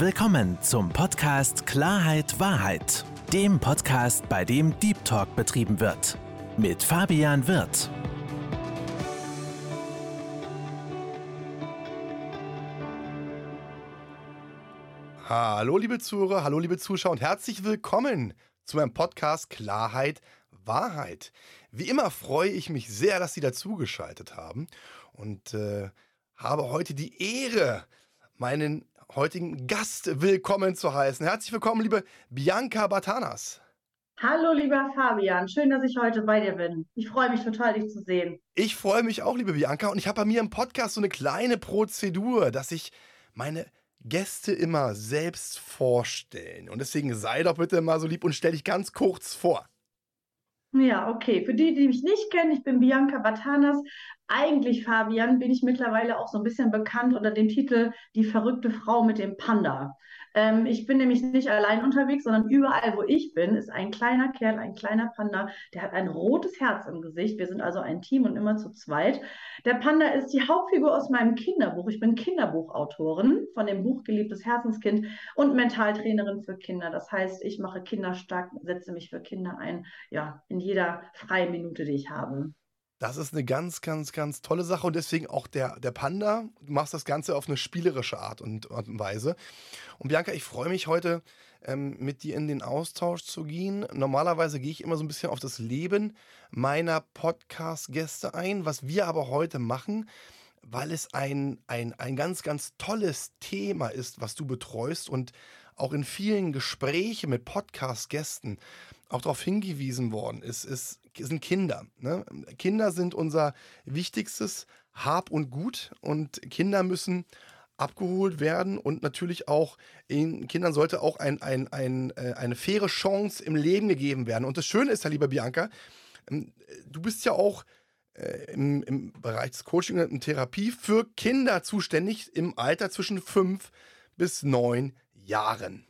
Willkommen zum Podcast Klarheit Wahrheit, dem Podcast, bei dem Deep Talk betrieben wird. Mit Fabian Wirth. Hallo liebe Zuhörer, hallo liebe Zuschauer und herzlich willkommen zu meinem Podcast Klarheit Wahrheit. Wie immer freue ich mich sehr, dass Sie dazugeschaltet haben und äh, habe heute die Ehre, meinen heutigen Gast willkommen zu heißen. Herzlich willkommen, liebe Bianca Batanas. Hallo, lieber Fabian. Schön, dass ich heute bei dir bin. Ich freue mich total, dich zu sehen. Ich freue mich auch, liebe Bianca. Und ich habe bei mir im Podcast so eine kleine Prozedur, dass ich meine Gäste immer selbst vorstellen. Und deswegen sei doch bitte mal so lieb und stell dich ganz kurz vor. Ja, okay. Für die, die mich nicht kennen, ich bin Bianca Batanas. Eigentlich, Fabian, bin ich mittlerweile auch so ein bisschen bekannt unter dem Titel Die verrückte Frau mit dem Panda. Ähm, ich bin nämlich nicht allein unterwegs, sondern überall, wo ich bin, ist ein kleiner Kerl, ein kleiner Panda, der hat ein rotes Herz im Gesicht. Wir sind also ein Team und immer zu zweit. Der Panda ist die Hauptfigur aus meinem Kinderbuch. Ich bin Kinderbuchautorin von dem Buch Geliebtes Herzenskind und Mentaltrainerin für Kinder. Das heißt, ich mache Kinder stark, setze mich für Kinder ein, ja, in jeder freien Minute, die ich habe. Das ist eine ganz, ganz, ganz tolle Sache und deswegen auch der, der Panda. Du machst das Ganze auf eine spielerische Art und, und Weise. Und Bianca, ich freue mich heute, ähm, mit dir in den Austausch zu gehen. Normalerweise gehe ich immer so ein bisschen auf das Leben meiner Podcast-Gäste ein. Was wir aber heute machen, weil es ein, ein, ein ganz, ganz tolles Thema ist, was du betreust und auch in vielen Gesprächen mit Podcast-Gästen auch darauf hingewiesen worden ist, ist sind Kinder. Ne? Kinder sind unser wichtigstes Hab und Gut und Kinder müssen abgeholt werden und natürlich auch in Kindern sollte auch ein, ein, ein, äh, eine faire Chance im Leben gegeben werden. Und das Schöne ist ja, lieber Bianca, ähm, du bist ja auch äh, im, im Bereich des Coaching und Therapie für Kinder zuständig im Alter zwischen fünf bis neun Jahren.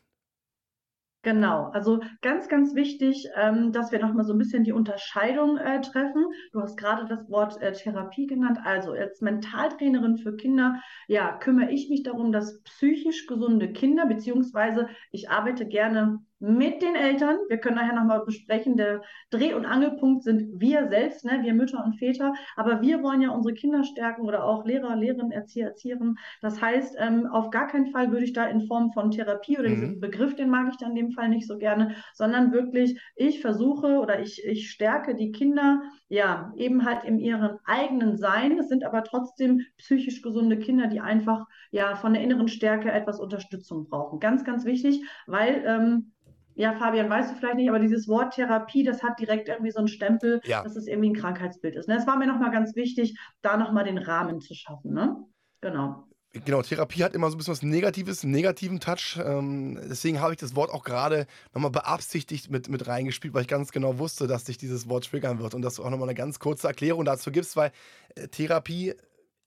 Genau, also ganz, ganz wichtig, ähm, dass wir nochmal so ein bisschen die Unterscheidung äh, treffen. Du hast gerade das Wort äh, Therapie genannt. Also als Mentaltrainerin für Kinder, ja, kümmere ich mich darum, dass psychisch gesunde Kinder, beziehungsweise ich arbeite gerne mit den Eltern. Wir können nachher nochmal besprechen, der Dreh- und Angelpunkt sind wir selbst, ne? wir Mütter und Väter, aber wir wollen ja unsere Kinder stärken oder auch Lehrer, Lehrerinnen, Erzieher, Erzieherinnen. Das heißt, ähm, auf gar keinen Fall würde ich da in Form von Therapie oder mhm. diesen Begriff, den mag ich dann in dem Fall nicht so gerne, sondern wirklich, ich versuche oder ich, ich stärke die Kinder, ja, eben halt in ihrem eigenen Sein. Es sind aber trotzdem psychisch gesunde Kinder, die einfach, ja, von der inneren Stärke etwas Unterstützung brauchen. Ganz, ganz wichtig, weil, ähm, ja, Fabian, weißt du vielleicht nicht, aber dieses Wort Therapie, das hat direkt irgendwie so einen Stempel, ja. dass es irgendwie ein Krankheitsbild ist. Ne? Es war mir nochmal ganz wichtig, da nochmal den Rahmen zu schaffen. Ne? Genau. Genau, Therapie hat immer so ein bisschen was Negatives, einen negativen Touch. Ähm, deswegen habe ich das Wort auch gerade nochmal beabsichtigt mit, mit reingespielt, weil ich ganz genau wusste, dass dich dieses Wort triggern wird und dass du auch nochmal eine ganz kurze Erklärung dazu gibst, weil äh, Therapie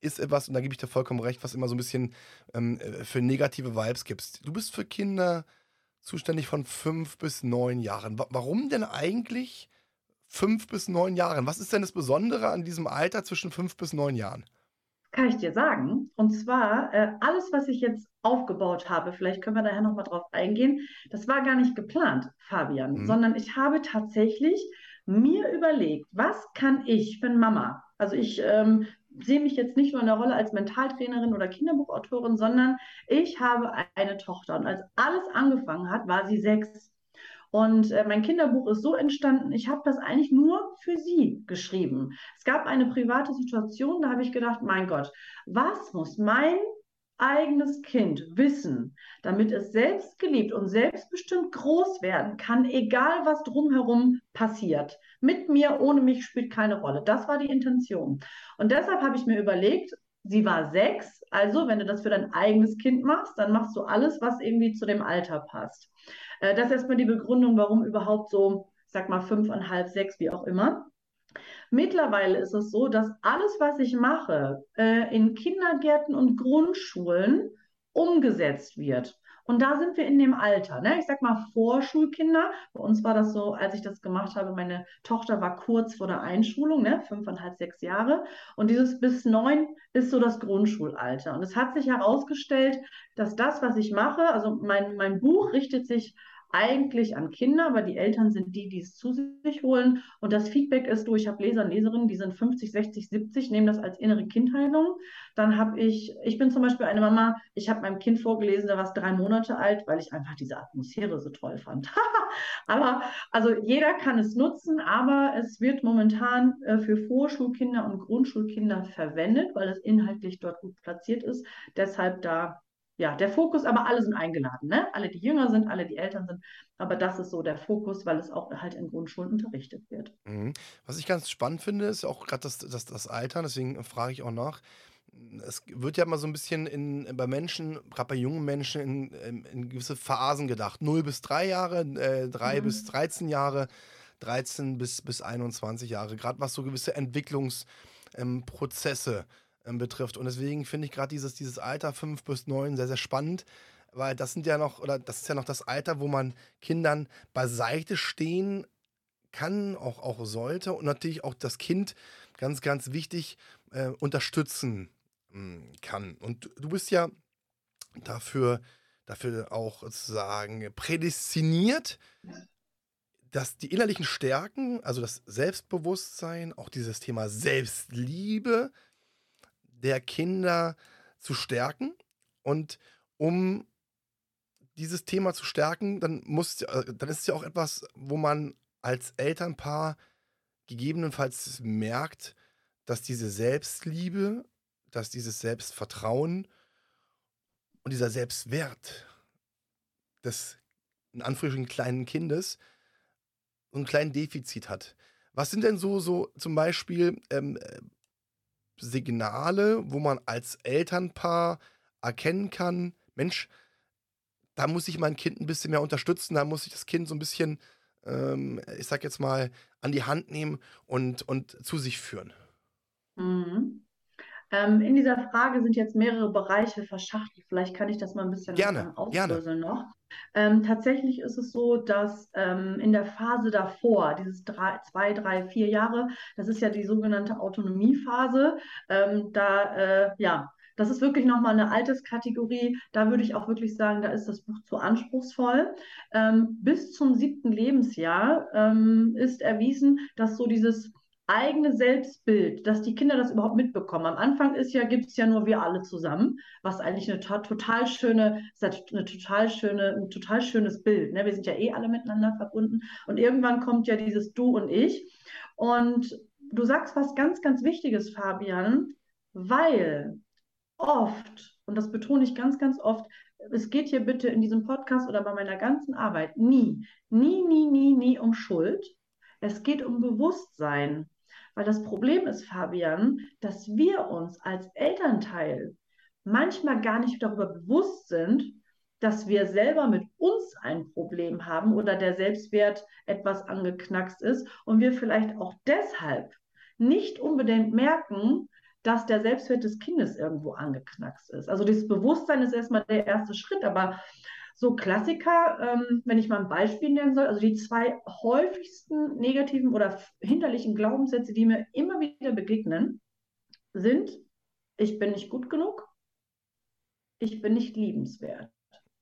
ist etwas, und da gebe ich dir vollkommen recht, was immer so ein bisschen ähm, äh, für negative Vibes gibt. Du bist für Kinder zuständig von fünf bis neun Jahren. Warum denn eigentlich fünf bis neun Jahren? Was ist denn das Besondere an diesem Alter zwischen fünf bis neun Jahren? Kann ich dir sagen. Und zwar, äh, alles, was ich jetzt aufgebaut habe, vielleicht können wir daher nochmal drauf eingehen, das war gar nicht geplant, Fabian, mhm. sondern ich habe tatsächlich mir überlegt, was kann ich, für Mama, also ich ähm, sehe mich jetzt nicht nur in der Rolle als Mentaltrainerin oder Kinderbuchautorin, sondern ich habe eine Tochter. Und als alles angefangen hat, war sie sechs. Und äh, mein Kinderbuch ist so entstanden, ich habe das eigentlich nur für sie geschrieben. Es gab eine private Situation, da habe ich gedacht, mein Gott, was muss mein eigenes Kind wissen, damit es selbst geliebt und selbstbestimmt groß werden kann, egal was drumherum passiert. Mit mir, ohne mich spielt keine Rolle. Das war die Intention. Und deshalb habe ich mir überlegt, sie war sechs, also wenn du das für dein eigenes Kind machst, dann machst du alles, was irgendwie zu dem Alter passt. Äh, das ist erstmal die Begründung, warum überhaupt so, sag mal, fünfeinhalb, sechs, wie auch immer. Mittlerweile ist es so, dass alles, was ich mache, äh, in Kindergärten und Grundschulen umgesetzt wird. Und da sind wir in dem Alter, ne? Ich sag mal Vorschulkinder. Bei uns war das so, als ich das gemacht habe, meine Tochter war kurz vor der Einschulung, ne? Fünfeinhalb, sechs Jahre. Und dieses bis neun ist so das Grundschulalter. Und es hat sich herausgestellt, dass das, was ich mache, also mein, mein Buch richtet sich eigentlich an Kinder, aber die Eltern sind die, die es zu sich holen. Und das Feedback ist du, ich habe Leser und Leserinnen, die sind 50, 60, 70, nehmen das als innere Kindheilung. Dann habe ich, ich bin zum Beispiel eine Mama, ich habe meinem Kind vorgelesen, da war es drei Monate alt, weil ich einfach diese Atmosphäre so toll fand. aber also jeder kann es nutzen, aber es wird momentan äh, für Vorschulkinder und Grundschulkinder verwendet, weil es inhaltlich dort gut platziert ist. Deshalb da ja, der Fokus, aber alle sind eingeladen, ne? Alle, die jünger sind, alle, die Eltern sind. Aber das ist so der Fokus, weil es auch halt in Grundschulen unterrichtet wird. Mhm. Was ich ganz spannend finde, ist auch gerade das, das, das Alter, deswegen frage ich auch nach. Es wird ja mal so ein bisschen in, bei Menschen, gerade bei jungen Menschen, in, in, in, gewisse Phasen gedacht. 0 bis 3 Jahre, äh, 3 mhm. bis 13 Jahre, 13 bis, bis 21 Jahre. Gerade was so gewisse Entwicklungsprozesse ähm, ähm, betrifft. Und deswegen finde ich gerade dieses, dieses Alter 5 bis 9 sehr, sehr spannend, weil das sind ja noch, oder das ist ja noch das Alter, wo man Kindern beiseite stehen kann, auch, auch sollte und natürlich auch das Kind ganz, ganz wichtig äh, unterstützen hm, kann. Und du bist ja dafür, dafür auch sozusagen prädestiniert, dass die innerlichen Stärken, also das Selbstbewusstsein, auch dieses Thema Selbstliebe, der Kinder zu stärken. Und um dieses Thema zu stärken, dann, muss, äh, dann ist es ja auch etwas, wo man als Elternpaar gegebenenfalls merkt, dass diese Selbstliebe, dass dieses Selbstvertrauen und dieser Selbstwert des in Anführungsstrichen kleinen Kindes so einen kleinen Defizit hat. Was sind denn so, so zum Beispiel ähm, Signale, wo man als Elternpaar erkennen kann, Mensch, da muss ich mein Kind ein bisschen mehr unterstützen, da muss ich das Kind so ein bisschen, ähm, ich sag jetzt mal, an die Hand nehmen und, und zu sich führen. Mhm. Ähm, in dieser Frage sind jetzt mehrere Bereiche verschachtelt. Vielleicht kann ich das mal ein bisschen gerne, aufdröseln noch. Ähm, tatsächlich ist es so, dass ähm, in der Phase davor, dieses drei, zwei, drei, vier Jahre, das ist ja die sogenannte Autonomiephase, ähm, da, äh, ja, das ist wirklich nochmal eine Alterskategorie. Da würde ich auch wirklich sagen, da ist das Buch zu anspruchsvoll. Ähm, bis zum siebten Lebensjahr ähm, ist erwiesen, dass so dieses eigene Selbstbild, dass die Kinder das überhaupt mitbekommen. Am Anfang ist ja, gibt es ja nur wir alle zusammen, was eigentlich eine total schöne, eine total schöne, ein total schönes Bild. Ne? Wir sind ja eh alle miteinander verbunden. Und irgendwann kommt ja dieses Du und ich. Und du sagst was ganz, ganz Wichtiges, Fabian, weil oft, und das betone ich ganz, ganz oft, es geht hier bitte in diesem Podcast oder bei meiner ganzen Arbeit nie, nie, nie, nie, nie um Schuld. Es geht um Bewusstsein. Weil das Problem ist, Fabian, dass wir uns als Elternteil manchmal gar nicht darüber bewusst sind, dass wir selber mit uns ein Problem haben oder der Selbstwert etwas angeknackst ist und wir vielleicht auch deshalb nicht unbedingt merken, dass der Selbstwert des Kindes irgendwo angeknackst ist. Also dieses Bewusstsein ist erstmal der erste Schritt, aber so Klassiker, ähm, wenn ich mal ein Beispiel nennen soll, also die zwei häufigsten negativen oder hinderlichen Glaubenssätze, die mir immer wieder begegnen, sind, ich bin nicht gut genug, ich bin nicht liebenswert.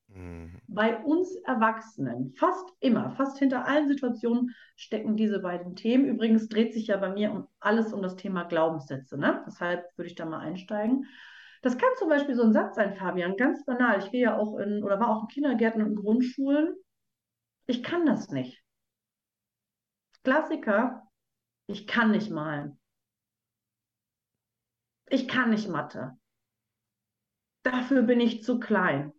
Mhm. Bei uns Erwachsenen, fast immer, fast hinter allen Situationen stecken diese beiden Themen. Übrigens dreht sich ja bei mir um alles um das Thema Glaubenssätze. Ne? Deshalb würde ich da mal einsteigen. Das kann zum Beispiel so ein Satz sein, Fabian, ganz banal. Ich gehe ja auch in oder war auch in Kindergärten und Grundschulen. Ich kann das nicht. Klassiker, ich kann nicht malen. Ich kann nicht Mathe. Dafür bin ich zu klein.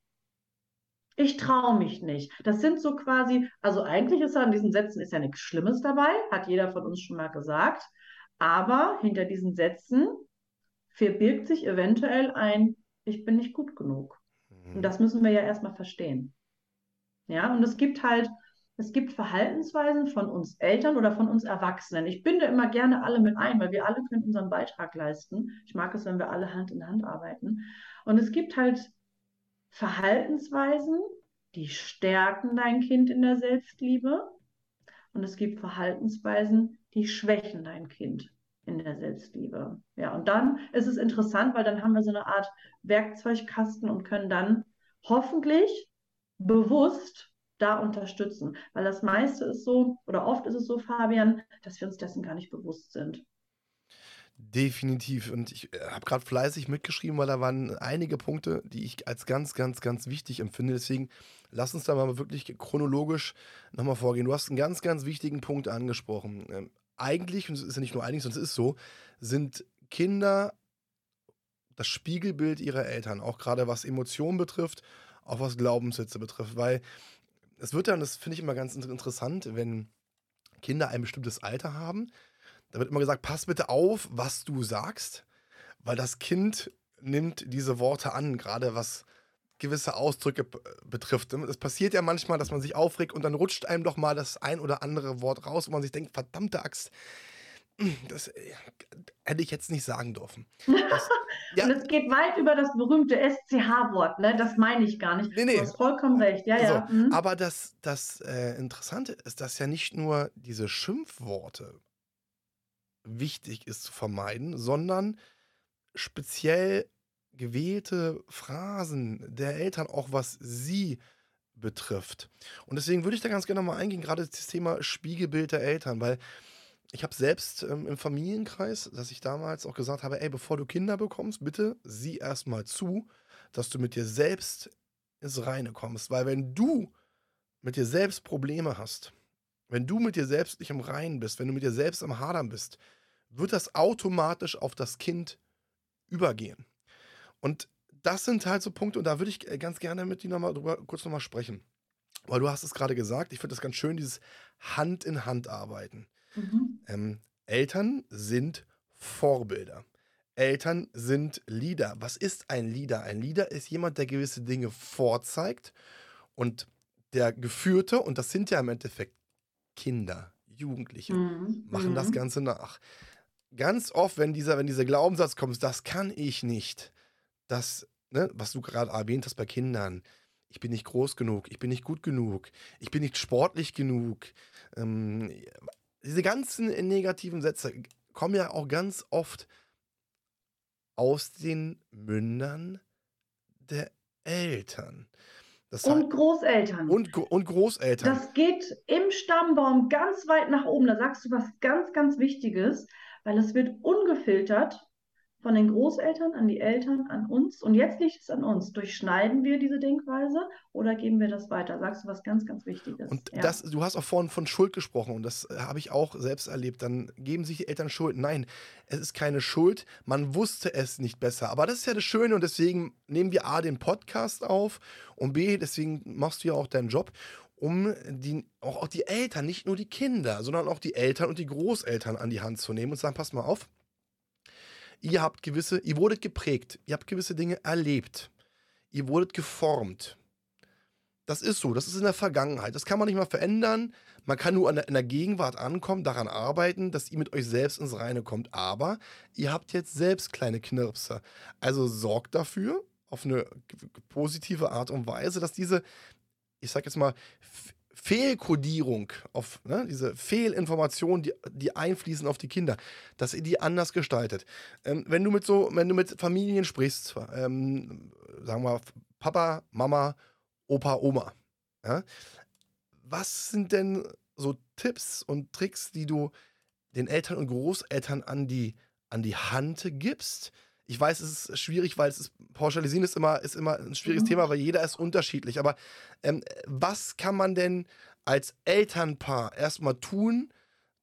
Ich traue mich nicht. Das sind so quasi, also eigentlich ist an diesen Sätzen ist ja nichts Schlimmes dabei, hat jeder von uns schon mal gesagt. Aber hinter diesen Sätzen verbirgt sich eventuell ein, ich bin nicht gut genug. Mhm. Und das müssen wir ja erstmal verstehen. Ja, und es gibt halt, es gibt Verhaltensweisen von uns Eltern oder von uns Erwachsenen. Ich binde immer gerne alle mit ein, weil wir alle können unseren Beitrag leisten. Ich mag es, wenn wir alle Hand in Hand arbeiten. Und es gibt halt Verhaltensweisen, die stärken dein Kind in der Selbstliebe. Und es gibt Verhaltensweisen, die schwächen dein Kind in der Selbstliebe. Ja, und dann ist es interessant, weil dann haben wir so eine Art Werkzeugkasten und können dann hoffentlich bewusst da unterstützen. Weil das meiste ist so, oder oft ist es so, Fabian, dass wir uns dessen gar nicht bewusst sind. Definitiv. Und ich äh, habe gerade fleißig mitgeschrieben, weil da waren einige Punkte, die ich als ganz, ganz, ganz wichtig empfinde. Deswegen lass uns da mal wirklich chronologisch nochmal vorgehen. Du hast einen ganz, ganz wichtigen Punkt angesprochen. Eigentlich, und es ist ja nicht nur eigentlich, sondern es ist so, sind Kinder das Spiegelbild ihrer Eltern, auch gerade was Emotionen betrifft, auch was Glaubenssätze betrifft. Weil es wird dann, das finde ich immer ganz interessant, wenn Kinder ein bestimmtes Alter haben, da wird immer gesagt, pass bitte auf, was du sagst, weil das Kind nimmt diese Worte an, gerade was gewisse Ausdrücke betrifft. Es passiert ja manchmal, dass man sich aufregt und dann rutscht einem doch mal das ein oder andere Wort raus, wo man sich denkt, verdammte Axt, das äh, hätte ich jetzt nicht sagen dürfen. Das, ja. und es geht weit über das berühmte SCH-Wort, ne? Das meine ich gar nicht. Nee, nee. Du hast vollkommen recht, ja, so, ja. Mhm. Aber das, das äh, Interessante ist, dass ja nicht nur diese Schimpfworte wichtig ist zu vermeiden, sondern speziell gewählte Phrasen der Eltern, auch was sie betrifft. Und deswegen würde ich da ganz gerne mal eingehen, gerade das Thema Spiegelbild der Eltern, weil ich habe selbst ähm, im Familienkreis, dass ich damals auch gesagt habe, ey, bevor du Kinder bekommst, bitte sieh erstmal zu, dass du mit dir selbst ins Reine kommst. Weil wenn du mit dir selbst Probleme hast, wenn du mit dir selbst nicht im Reinen bist, wenn du mit dir selbst am Hadern bist, wird das automatisch auf das Kind übergehen. Und das sind halt so Punkte, und da würde ich äh, ganz gerne mit dir nochmal drüber kurz nochmal sprechen. Weil du hast es gerade gesagt, ich finde das ganz schön, dieses Hand in Hand arbeiten. Mhm. Ähm, Eltern sind Vorbilder. Eltern sind Leader. Was ist ein Leader? Ein Leader ist jemand, der gewisse Dinge vorzeigt und der Geführte, und das sind ja im Endeffekt Kinder, Jugendliche mhm. machen mhm. das Ganze nach. Ganz oft, wenn dieser, wenn dieser Glaubenssatz kommt, das kann ich nicht, das, ne, was du gerade erwähnt hast bei Kindern, ich bin nicht groß genug, ich bin nicht gut genug, ich bin nicht sportlich genug. Ähm, diese ganzen negativen Sätze kommen ja auch ganz oft aus den Mündern der Eltern. Das und Großeltern. Und, und Großeltern. Das geht im Stammbaum ganz weit nach oben. Da sagst du was ganz, ganz Wichtiges, weil es wird ungefiltert von den Großeltern an die Eltern, an uns. Und jetzt liegt es an uns. Durchschneiden wir diese Denkweise oder geben wir das weiter? Sagst du was ganz, ganz Wichtiges? Und ja. das, du hast auch vorhin von Schuld gesprochen und das äh, habe ich auch selbst erlebt. Dann geben sich die Eltern Schuld. Nein, es ist keine Schuld. Man wusste es nicht besser. Aber das ist ja das Schöne und deswegen nehmen wir A, den Podcast auf und B, deswegen machst du ja auch deinen Job um die, auch, auch die Eltern, nicht nur die Kinder, sondern auch die Eltern und die Großeltern an die Hand zu nehmen und zu sagen, pass mal auf, ihr habt gewisse, ihr wurdet geprägt, ihr habt gewisse Dinge erlebt, ihr wurdet geformt. Das ist so, das ist in der Vergangenheit. Das kann man nicht mal verändern. Man kann nur der, in der Gegenwart ankommen, daran arbeiten, dass ihr mit euch selbst ins Reine kommt. Aber ihr habt jetzt selbst kleine Knirpse. Also sorgt dafür, auf eine positive Art und Weise, dass diese, ich sag jetzt mal, Fehlkodierung, auf ne, diese Fehlinformationen, die, die einfließen auf die Kinder, dass ihr die anders gestaltet. Ähm, wenn du mit so, wenn du mit Familien sprichst, ähm, sagen wir Papa, Mama, Opa, Oma, ja, was sind denn so Tipps und Tricks, die du den Eltern und Großeltern an die, an die Hand gibst? Ich weiß, es ist schwierig, weil es ist, pauschalisieren ist immer, ist immer ein schwieriges mhm. Thema, weil jeder ist unterschiedlich. Aber ähm, was kann man denn als Elternpaar erstmal tun?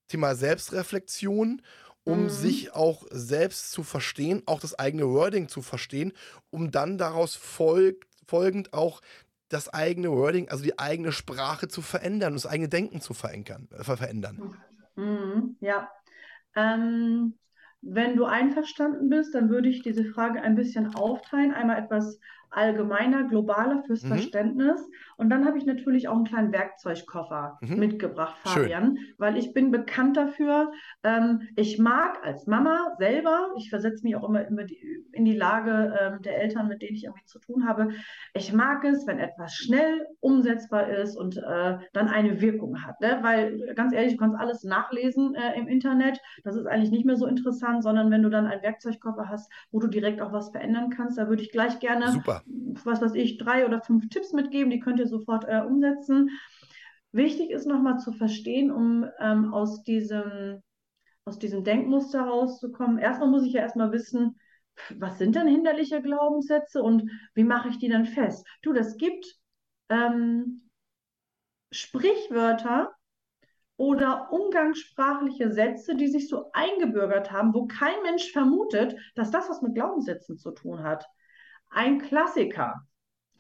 Thema Selbstreflexion, um mhm. sich auch selbst zu verstehen, auch das eigene Wording zu verstehen, um dann daraus folgt, folgend auch das eigene Wording, also die eigene Sprache zu verändern, das eigene Denken zu verändern. Äh, verändern. Mhm. Ja. Ähm, wenn du einverstanden bist, dann würde ich diese Frage ein bisschen aufteilen. Einmal etwas allgemeiner, globaler fürs mhm. Verständnis. Und dann habe ich natürlich auch einen kleinen Werkzeugkoffer mhm. mitgebracht, Fabian, Schön. weil ich bin bekannt dafür. Ähm, ich mag als Mama selber, ich versetze mich auch immer, immer die, in die Lage ähm, der Eltern, mit denen ich irgendwie zu tun habe. Ich mag es, wenn etwas schnell umsetzbar ist und äh, dann eine Wirkung hat. Ne? Weil ganz ehrlich, du kannst alles nachlesen äh, im Internet. Das ist eigentlich nicht mehr so interessant, sondern wenn du dann einen Werkzeugkoffer hast, wo du direkt auch was verändern kannst, da würde ich gleich gerne Super was weiß ich, drei oder fünf Tipps mitgeben, die könnt ihr sofort äh, umsetzen. Wichtig ist nochmal zu verstehen, um ähm, aus, diesem, aus diesem Denkmuster rauszukommen. Erstmal muss ich ja erstmal wissen, was sind denn hinderliche Glaubenssätze und wie mache ich die dann fest? Du, das gibt ähm, Sprichwörter oder umgangssprachliche Sätze, die sich so eingebürgert haben, wo kein Mensch vermutet, dass das was mit Glaubenssätzen zu tun hat. Ein Klassiker,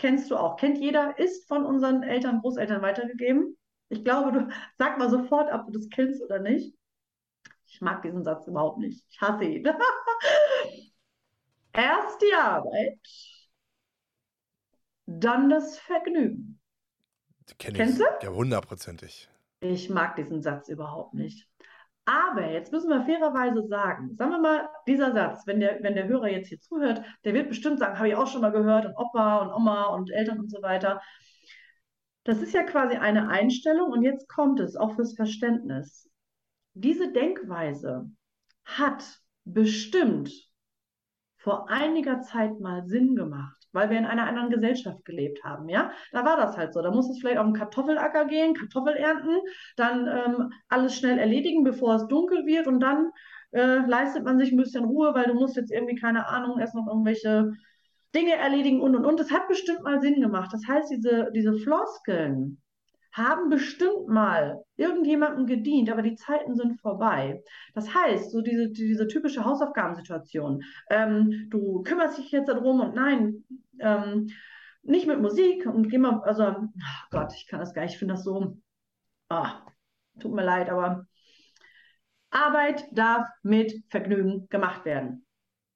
kennst du auch, kennt jeder, ist von unseren Eltern, Großeltern weitergegeben. Ich glaube, du sag mal sofort, ob du das kennst oder nicht. Ich mag diesen Satz überhaupt nicht. Ich hasse ihn. Erst die Arbeit, dann das Vergnügen. Kenn Kennst du? Ja, hundertprozentig. Ich mag diesen Satz überhaupt nicht. Aber jetzt müssen wir fairerweise sagen, sagen wir mal, dieser Satz, wenn der, wenn der Hörer jetzt hier zuhört, der wird bestimmt sagen, habe ich auch schon mal gehört und Opa und Oma und Eltern und so weiter. Das ist ja quasi eine Einstellung und jetzt kommt es auch fürs Verständnis. Diese Denkweise hat bestimmt vor einiger Zeit mal Sinn gemacht weil wir in einer anderen Gesellschaft gelebt haben, ja. Da war das halt so. Da muss es vielleicht auf den Kartoffelacker gehen, Kartoffel ernten, dann ähm, alles schnell erledigen, bevor es dunkel wird und dann äh, leistet man sich ein bisschen Ruhe, weil du musst jetzt irgendwie, keine Ahnung, erst noch irgendwelche Dinge erledigen und und und. Das hat bestimmt mal Sinn gemacht. Das heißt, diese, diese Floskeln, haben bestimmt mal irgendjemandem gedient, aber die Zeiten sind vorbei. Das heißt, so diese, diese typische Hausaufgabensituation, ähm, du kümmerst dich jetzt darum und nein, ähm, nicht mit Musik und geh mal, also, oh Gott, ich kann das gar nicht, ich finde das so, oh, tut mir leid, aber Arbeit darf mit Vergnügen gemacht werden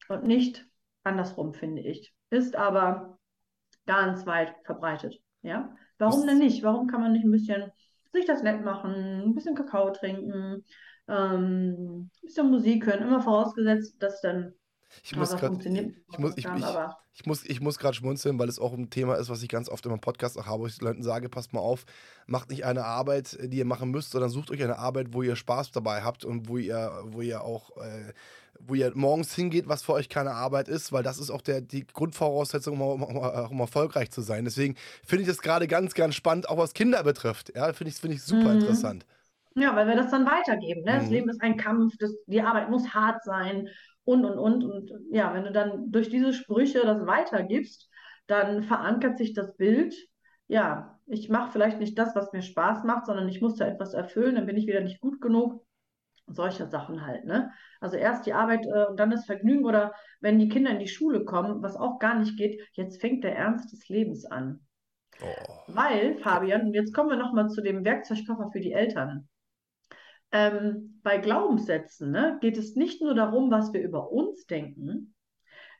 und nicht andersrum, finde ich. Ist aber ganz weit verbreitet, ja. Warum denn nicht? Warum kann man nicht ein bisschen sich das nett machen, ein bisschen Kakao trinken, ähm, ein bisschen Musik hören, immer vorausgesetzt, dass dann ich muss gerade ich, muss, ich, ich, ich, muss, ich muss gerade schmunzeln, weil es auch ein Thema ist, was ich ganz oft in meinem Podcast auch habe, wo ich den Leuten sage, passt mal auf, macht nicht eine Arbeit, die ihr machen müsst, sondern sucht euch eine Arbeit, wo ihr Spaß dabei habt und wo ihr, wo ihr auch äh, wo ihr morgens hingeht, was für euch keine Arbeit ist, weil das ist auch der, die Grundvoraussetzung, um, um, um erfolgreich zu sein. Deswegen finde ich das gerade ganz, ganz spannend, auch was Kinder betrifft. Ja, finde ich, find ich super mhm. interessant. Ja, weil wir das dann weitergeben. Ne? Mhm. Das Leben ist ein Kampf, das, die Arbeit muss hart sein und, und, und. Und ja, wenn du dann durch diese Sprüche das weitergibst, dann verankert sich das Bild, ja, ich mache vielleicht nicht das, was mir Spaß macht, sondern ich muss da etwas erfüllen, dann bin ich wieder nicht gut genug solche Sachen halt, ne? Also erst die Arbeit äh, und dann das Vergnügen oder wenn die Kinder in die Schule kommen, was auch gar nicht geht, jetzt fängt der Ernst des Lebens an. Oh. Weil, Fabian, jetzt kommen wir nochmal zu dem Werkzeugkoffer für die Eltern. Ähm, bei Glaubenssätzen ne, geht es nicht nur darum, was wir über uns denken,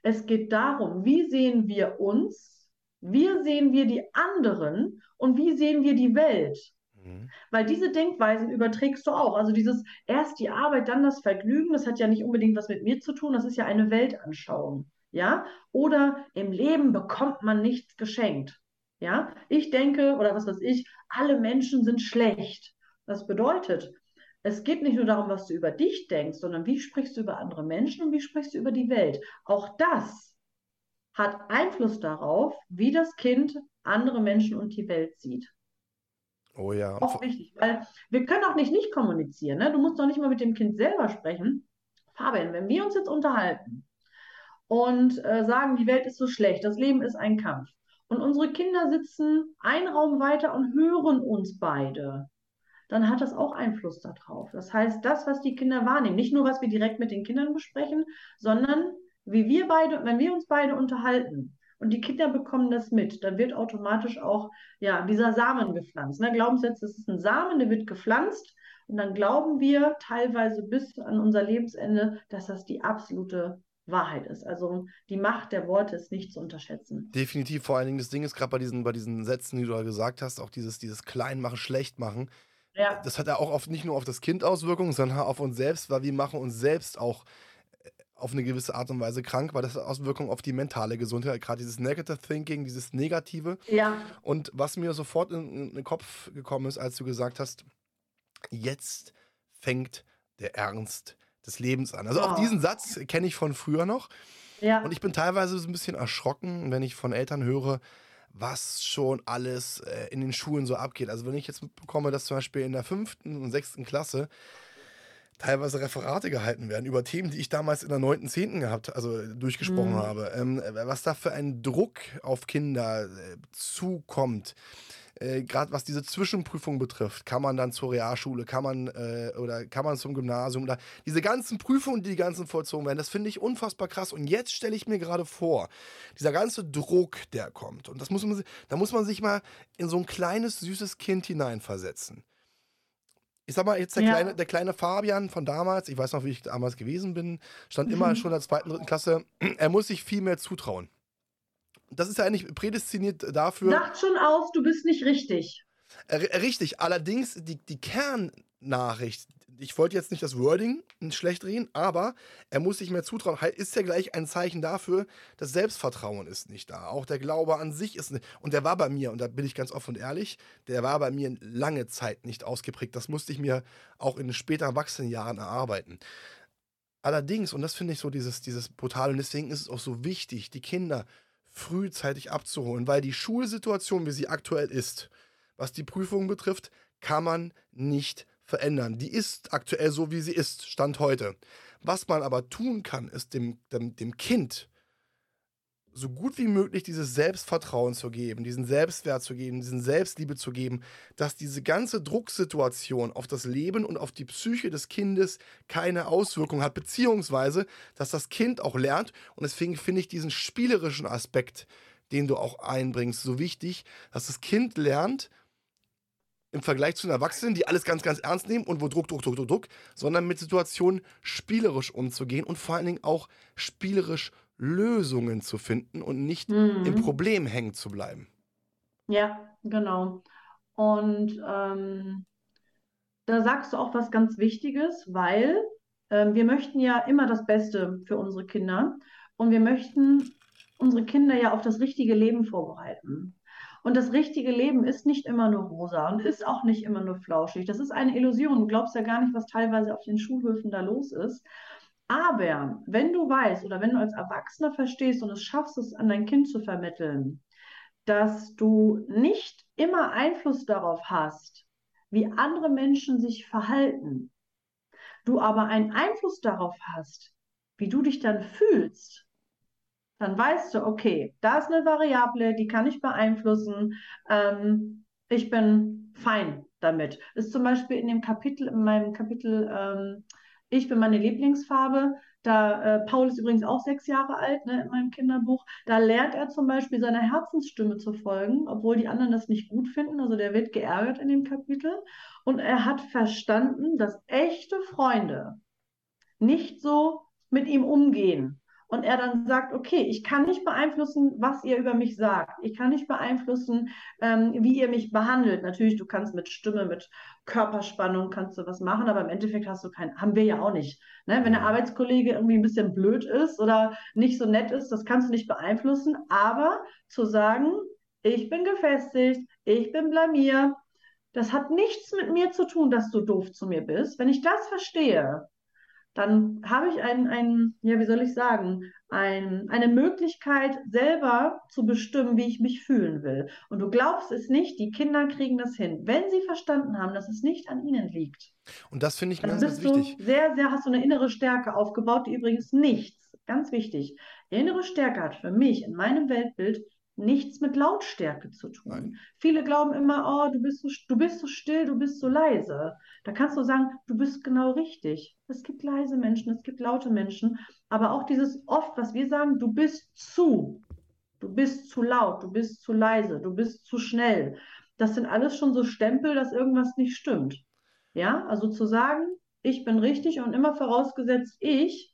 es geht darum, wie sehen wir uns, wie sehen wir die anderen und wie sehen wir die Welt. Mhm. Weil diese Denkweisen überträgst du auch. Also dieses erst die Arbeit, dann das Vergnügen, das hat ja nicht unbedingt was mit mir zu tun, das ist ja eine Weltanschauung. Ja? Oder im Leben bekommt man nichts geschenkt. Ja? Ich denke, oder was weiß ich, alle Menschen sind schlecht. Das bedeutet, es geht nicht nur darum, was du über dich denkst, sondern wie sprichst du über andere Menschen und wie sprichst du über die Welt. Auch das hat Einfluss darauf, wie das Kind andere Menschen und die Welt sieht. Oh ja. Auch wichtig, weil wir können auch nicht nicht kommunizieren. Ne? Du musst doch nicht mal mit dem Kind selber sprechen. Fabian, wenn wir uns jetzt unterhalten und äh, sagen, die Welt ist so schlecht, das Leben ist ein Kampf, und unsere Kinder sitzen einen Raum weiter und hören uns beide, dann hat das auch Einfluss darauf. Das heißt, das, was die Kinder wahrnehmen, nicht nur, was wir direkt mit den Kindern besprechen, sondern wie wir beide, wenn wir uns beide unterhalten, und die Kinder bekommen das mit, dann wird automatisch auch ja, dieser Samen gepflanzt. Ne? Glaubenssätze, das ist ein Samen, der wird gepflanzt Und dann glauben wir teilweise bis an unser Lebensende, dass das die absolute Wahrheit ist. Also die Macht der Worte ist nicht zu unterschätzen. Definitiv, vor allen Dingen das Ding ist gerade bei diesen, bei diesen Sätzen, die du da gesagt hast, auch dieses, dieses Kleinmachen, Schlechtmachen. Ja. Das hat ja auch oft nicht nur auf das Kind Auswirkungen, sondern auf uns selbst, weil wir machen uns selbst auch auf eine gewisse Art und Weise krank, weil das hat Auswirkungen auf die mentale Gesundheit, gerade dieses Negative Thinking, dieses Negative. Ja. Und was mir sofort in, in den Kopf gekommen ist, als du gesagt hast, jetzt fängt der Ernst des Lebens an. Also oh. auch diesen Satz kenne ich von früher noch. Ja. Und ich bin teilweise so ein bisschen erschrocken, wenn ich von Eltern höre, was schon alles äh, in den Schulen so abgeht. Also wenn ich jetzt mitbekomme, dass zum Beispiel in der fünften und sechsten Klasse teilweise Referate gehalten werden über Themen, die ich damals in der neunten, zehnten gehabt, also durchgesprochen mhm. habe, ähm, was da für ein Druck auf Kinder äh, zukommt äh, gerade was diese Zwischenprüfung betrifft, kann man dann zur Realschule, kann man äh, oder kann man zum Gymnasium oder diese ganzen Prüfungen, die die ganzen vollzogen werden, das finde ich unfassbar krass. Und jetzt stelle ich mir gerade vor, dieser ganze Druck, der kommt, und das muss man, da muss man sich mal in so ein kleines süßes Kind hineinversetzen. Ich sag mal, jetzt der, ja. kleine, der kleine Fabian von damals, ich weiß noch, wie ich damals gewesen bin, stand immer mhm. schon in der zweiten, dritten Klasse, er muss sich viel mehr zutrauen das ist ja eigentlich prädestiniert dafür. Sagt schon aus, du bist nicht richtig. Richtig, allerdings die, die Kernnachricht, ich wollte jetzt nicht das Wording schlecht reden, aber er muss sich mehr zutrauen, ist ja gleich ein Zeichen dafür, das Selbstvertrauen ist nicht da. Auch der Glaube an sich ist nicht. Und der war bei mir, und da bin ich ganz offen und ehrlich, der war bei mir lange Zeit nicht ausgeprägt. Das musste ich mir auch in später Erwachsenenjahren erarbeiten. Allerdings, und das finde ich so dieses, dieses Brutale, und deswegen ist es auch so wichtig, die Kinder frühzeitig abzuholen, weil die Schulsituation, wie sie aktuell ist, was die Prüfungen betrifft, kann man nicht verändern. Die ist aktuell so, wie sie ist, Stand heute. Was man aber tun kann, ist dem, dem, dem Kind so gut wie möglich dieses Selbstvertrauen zu geben, diesen Selbstwert zu geben, diesen Selbstliebe zu geben, dass diese ganze Drucksituation auf das Leben und auf die Psyche des Kindes keine Auswirkung hat, beziehungsweise, dass das Kind auch lernt. Und deswegen finde ich diesen spielerischen Aspekt, den du auch einbringst, so wichtig, dass das Kind lernt, im Vergleich zu den Erwachsenen, die alles ganz, ganz ernst nehmen und wo Druck, Druck, Druck, Druck, Druck, sondern mit Situationen spielerisch umzugehen und vor allen Dingen auch spielerisch Lösungen zu finden und nicht mhm. im Problem hängen zu bleiben. Ja, genau. Und ähm, da sagst du auch was ganz Wichtiges, weil ähm, wir möchten ja immer das Beste für unsere Kinder und wir möchten unsere Kinder ja auf das richtige Leben vorbereiten. Und das richtige Leben ist nicht immer nur rosa und ist auch nicht immer nur flauschig. Das ist eine Illusion. Du glaubst ja gar nicht, was teilweise auf den Schulhöfen da los ist. Aber wenn du weißt oder wenn du als Erwachsener verstehst und es schaffst, es an dein Kind zu vermitteln, dass du nicht immer Einfluss darauf hast, wie andere Menschen sich verhalten, du aber einen Einfluss darauf hast, wie du dich dann fühlst, dann weißt du, okay, da ist eine Variable, die kann ich beeinflussen. Ähm, ich bin fein damit. Ist zum Beispiel in dem Kapitel, in meinem Kapitel ähm, ich bin meine Lieblingsfarbe. Da, äh, Paul ist übrigens auch sechs Jahre alt ne, in meinem Kinderbuch. Da lernt er zum Beispiel seiner Herzensstimme zu folgen, obwohl die anderen das nicht gut finden. Also der wird geärgert in dem Kapitel. Und er hat verstanden, dass echte Freunde nicht so mit ihm umgehen und er dann sagt, okay, ich kann nicht beeinflussen, was ihr über mich sagt. Ich kann nicht beeinflussen, ähm, wie ihr mich behandelt. Natürlich, du kannst mit Stimme, mit Körperspannung kannst du was machen, aber im Endeffekt hast du keinen, haben wir ja auch nicht. Ne? Wenn der mhm. Arbeitskollege irgendwie ein bisschen blöd ist oder nicht so nett ist, das kannst du nicht beeinflussen. Aber zu sagen, ich bin gefestigt, ich bin blamier, das hat nichts mit mir zu tun, dass du doof zu mir bist. Wenn ich das verstehe, dann habe ich ein, ein, ja, wie soll ich sagen, ein, eine Möglichkeit, selber zu bestimmen, wie ich mich fühlen will. Und du glaubst es nicht, die Kinder kriegen das hin, wenn sie verstanden haben, dass es nicht an ihnen liegt. Und das finde ich ganz, ganz wichtig. Du sehr, sehr, hast du eine innere Stärke aufgebaut, die übrigens nichts, ganz wichtig, innere Stärke hat für mich in meinem Weltbild nichts mit Lautstärke zu tun. Nein. Viele glauben immer, oh, du bist, so, du bist so still, du bist so leise. Da kannst du sagen, du bist genau richtig. Es gibt leise Menschen, es gibt laute Menschen, aber auch dieses oft, was wir sagen, du bist zu, du bist zu laut, du bist zu leise, du bist zu schnell. Das sind alles schon so Stempel, dass irgendwas nicht stimmt. Ja, also zu sagen, ich bin richtig und immer vorausgesetzt, ich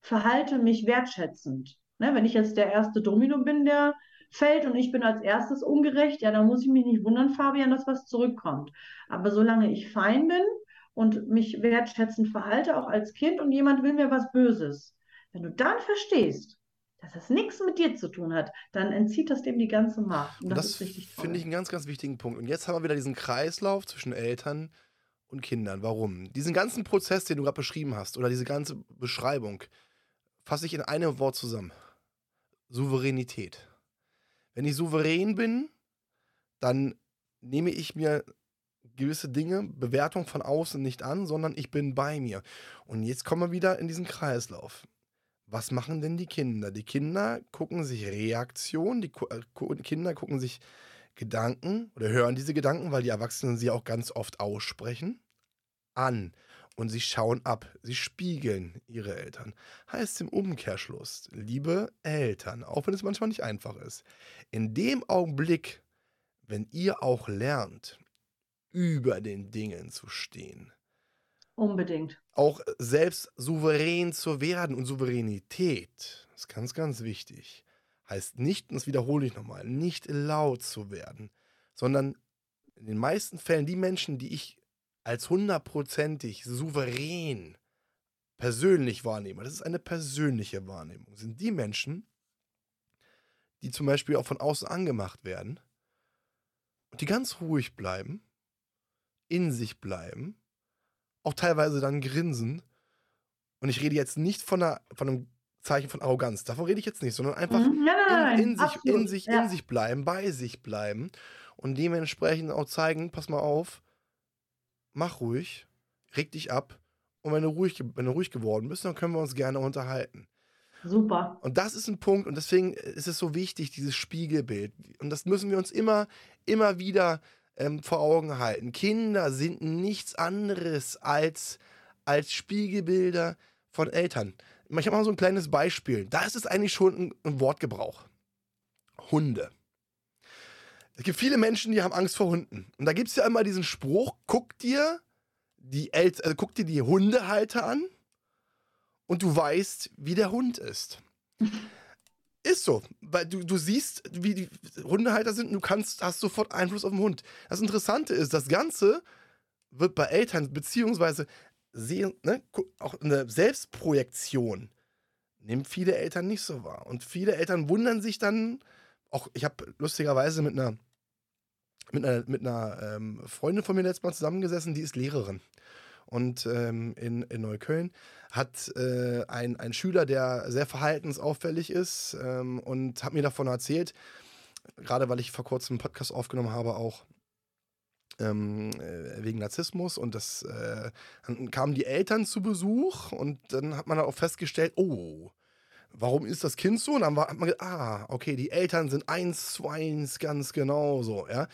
verhalte mich wertschätzend. Ne, wenn ich jetzt der erste Domino bin, der fällt und ich bin als erstes ungerecht, ja, dann muss ich mich nicht wundern, Fabian, dass was zurückkommt. Aber solange ich fein bin und mich wertschätzend verhalte, auch als Kind, und jemand will mir was Böses, wenn du dann verstehst, dass das nichts mit dir zu tun hat, dann entzieht das dem die ganze Macht. Und das, das ist richtig finde ich einen ganz, ganz wichtigen Punkt. Und jetzt haben wir wieder diesen Kreislauf zwischen Eltern und Kindern. Warum? Diesen ganzen Prozess, den du gerade beschrieben hast, oder diese ganze Beschreibung, fasse ich in einem Wort zusammen. Souveränität. Wenn ich souverän bin, dann nehme ich mir gewisse Dinge, Bewertung von außen nicht an, sondern ich bin bei mir. Und jetzt kommen wir wieder in diesen Kreislauf. Was machen denn die Kinder? Die Kinder gucken sich Reaktionen, die äh, Kinder gucken sich Gedanken oder hören diese Gedanken, weil die Erwachsenen sie auch ganz oft aussprechen, an und sie schauen ab, sie spiegeln ihre Eltern. Heißt im Umkehrschluss, liebe Eltern, auch wenn es manchmal nicht einfach ist, in dem Augenblick, wenn ihr auch lernt, über den Dingen zu stehen, Unbedingt. Auch selbst souverän zu werden und Souveränität, ist ganz, ganz wichtig, heißt nicht, und das wiederhole ich nochmal, nicht laut zu werden, sondern in den meisten Fällen die Menschen, die ich als hundertprozentig souverän persönlich wahrnehme, das ist eine persönliche Wahrnehmung, sind die Menschen, die zum Beispiel auch von außen angemacht werden und die ganz ruhig bleiben, in sich bleiben, auch teilweise dann grinsen. Und ich rede jetzt nicht von, einer, von einem Zeichen von Arroganz, davon rede ich jetzt nicht, sondern einfach mhm. nein, nein, in, in, sich, in, sich, ja. in sich bleiben, bei sich bleiben und dementsprechend auch zeigen, pass mal auf, mach ruhig, reg dich ab. Und wenn du ruhig, wenn du ruhig geworden bist, dann können wir uns gerne unterhalten. Super. Und das ist ein Punkt und deswegen ist es so wichtig, dieses Spiegelbild. Und das müssen wir uns immer, immer wieder ähm, vor Augen halten. Kinder sind nichts anderes als, als Spiegelbilder von Eltern. Ich habe mal so ein kleines Beispiel. Da ist es eigentlich schon ein, ein Wortgebrauch. Hunde. Es gibt viele Menschen, die haben Angst vor Hunden. Und da gibt es ja immer diesen Spruch: guck dir die, El äh, guck dir die Hundehalter an und du weißt, wie der Hund ist. Ist so, weil du, du siehst, wie die Hundehalter sind und du kannst, hast sofort Einfluss auf den Hund. Das Interessante ist, das Ganze wird bei Eltern, beziehungsweise sehen, ne, auch eine Selbstprojektion, nehmen viele Eltern nicht so wahr. Und viele Eltern wundern sich dann, auch ich habe lustigerweise mit einer mit einer, mit einer ähm, Freundin von mir letztes Mal zusammengesessen, die ist Lehrerin. Und ähm, in, in Neukölln hat äh, ein, ein Schüler, der sehr verhaltensauffällig ist ähm, und hat mir davon erzählt, gerade weil ich vor kurzem einen Podcast aufgenommen habe, auch ähm, äh, wegen Narzissmus und das äh, kamen die Eltern zu Besuch und dann hat man auch festgestellt, oh, warum ist das Kind so? Und dann war, hat man gedacht, ah, okay, die Eltern sind eins zu eins ganz genauso, ja.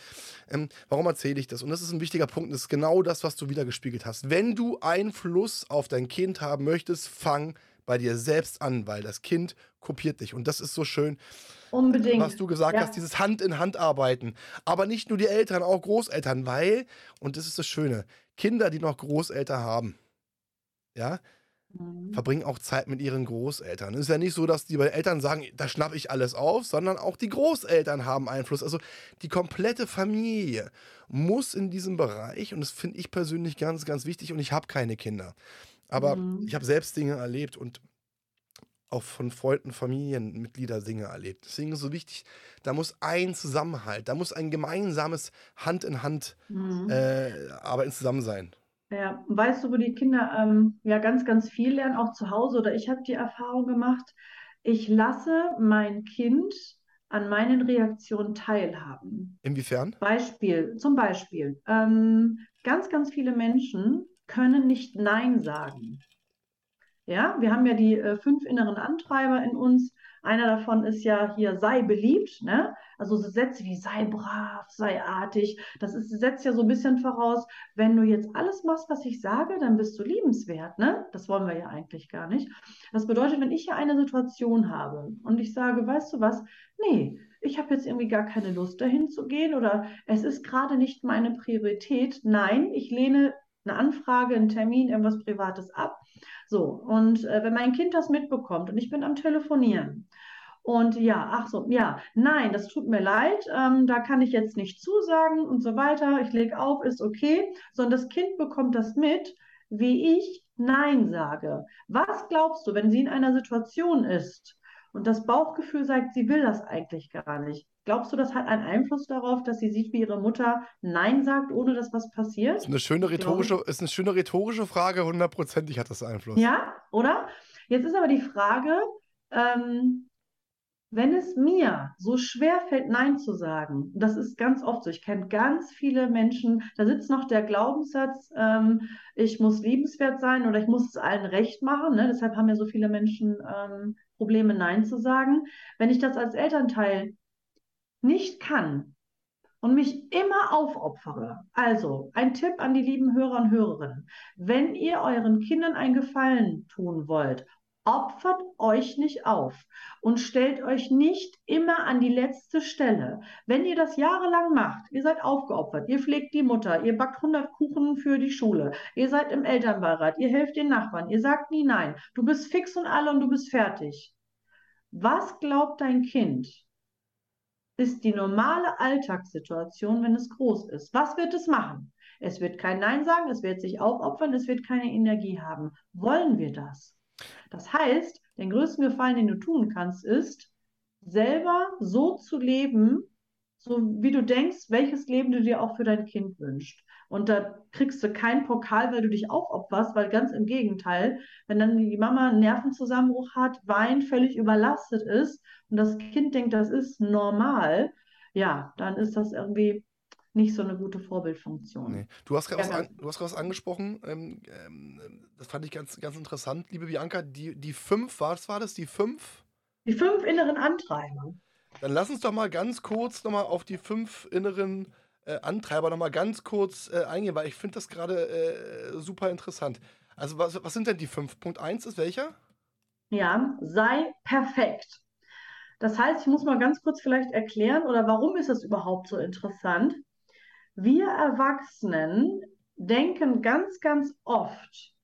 Ähm, warum erzähle ich das? Und das ist ein wichtiger Punkt, das ist genau das, was du wieder gespiegelt hast. Wenn du Einfluss auf dein Kind haben möchtest, fang bei dir selbst an, weil das Kind kopiert dich. Und das ist so schön. Unbedingt. Was du gesagt ja. hast, dieses Hand in Hand arbeiten. Aber nicht nur die Eltern, auch Großeltern, weil, und das ist das Schöne, Kinder, die noch Großeltern haben, ja, Mhm. verbringen auch Zeit mit ihren Großeltern. Es ist ja nicht so, dass die Eltern sagen, da schnappe ich alles auf, sondern auch die Großeltern haben Einfluss. Also die komplette Familie muss in diesem Bereich, und das finde ich persönlich ganz, ganz wichtig, und ich habe keine Kinder. Aber mhm. ich habe selbst Dinge erlebt und auch von Freunden, Familienmitgliedern Dinge erlebt. Deswegen ist es so wichtig, da muss ein Zusammenhalt, da muss ein gemeinsames Hand in Hand mhm. äh, arbeiten zusammen sein. Ja, weißt du, wo die Kinder ähm, ja ganz, ganz viel lernen, auch zu Hause, oder ich habe die Erfahrung gemacht, ich lasse mein Kind an meinen Reaktionen teilhaben. Inwiefern? Beispiel, zum Beispiel, ähm, ganz, ganz viele Menschen können nicht Nein sagen. Ja, wir haben ja die äh, fünf inneren Antreiber in uns. Einer davon ist ja hier, sei beliebt, ne? Also so Sätze wie sei brav, sei artig. Das ist, setzt ja so ein bisschen voraus, wenn du jetzt alles machst, was ich sage, dann bist du liebenswert, ne? Das wollen wir ja eigentlich gar nicht. Das bedeutet, wenn ich hier eine Situation habe und ich sage, weißt du was, nee, ich habe jetzt irgendwie gar keine Lust dahin zu gehen oder es ist gerade nicht meine Priorität. Nein, ich lehne eine Anfrage, einen Termin, irgendwas Privates ab. So, und äh, wenn mein Kind das mitbekommt und ich bin am Telefonieren und ja, ach so, ja, nein, das tut mir leid, ähm, da kann ich jetzt nicht zusagen und so weiter, ich lege auf, ist okay, sondern das Kind bekommt das mit, wie ich Nein sage. Was glaubst du, wenn sie in einer Situation ist und das Bauchgefühl sagt, sie will das eigentlich gar nicht? Glaubst du, das hat einen Einfluss darauf, dass sie sieht, wie ihre Mutter Nein sagt, ohne dass was passiert? Ist eine schöne rhetorische, ist eine schöne rhetorische Frage, hundertprozentig hat das Einfluss. Ja, oder? Jetzt ist aber die Frage, ähm, wenn es mir so schwer fällt, Nein zu sagen, das ist ganz oft so, ich kenne ganz viele Menschen, da sitzt noch der Glaubenssatz, ähm, ich muss liebenswert sein oder ich muss es allen recht machen. Ne? Deshalb haben ja so viele Menschen ähm, Probleme, Nein zu sagen. Wenn ich das als Elternteil nicht kann und mich immer aufopfere, also ein Tipp an die lieben Hörer und Hörerinnen, wenn ihr euren Kindern einen Gefallen tun wollt Opfert euch nicht auf und stellt euch nicht immer an die letzte Stelle. Wenn ihr das jahrelang macht, ihr seid aufgeopfert, ihr pflegt die Mutter, ihr backt 100 Kuchen für die Schule, ihr seid im Elternbeirat, ihr helft den Nachbarn, ihr sagt nie nein, du bist fix und alle und du bist fertig. Was glaubt dein Kind? Ist die normale Alltagssituation, wenn es groß ist. Was wird es machen? Es wird kein Nein sagen, es wird sich aufopfern, es wird keine Energie haben. Wollen wir das? Das heißt, den größten Gefallen, den du tun kannst, ist, selber so zu leben, so wie du denkst, welches Leben du dir auch für dein Kind wünschst. Und da kriegst du keinen Pokal, weil du dich aufopferst, weil ganz im Gegenteil, wenn dann die Mama einen Nervenzusammenbruch hat, weint, völlig überlastet ist und das Kind denkt, das ist normal, ja, dann ist das irgendwie nicht so eine gute Vorbildfunktion. Nee. Du hast gerade ja, was, an, was angesprochen, ähm, ähm, das fand ich ganz, ganz interessant, liebe Bianca. Die, die fünf, was war das? Die fünf? Die fünf inneren Antreiber. Dann lass uns doch mal ganz kurz nochmal auf die fünf inneren äh, Antreiber nochmal ganz kurz äh, eingehen, weil ich finde das gerade äh, super interessant. Also, was, was sind denn die fünf? Punkt eins ist welcher? Ja, sei perfekt. Das heißt, ich muss mal ganz kurz vielleicht erklären, oder warum ist das überhaupt so interessant? Wir Erwachsenen denken ganz, ganz oft,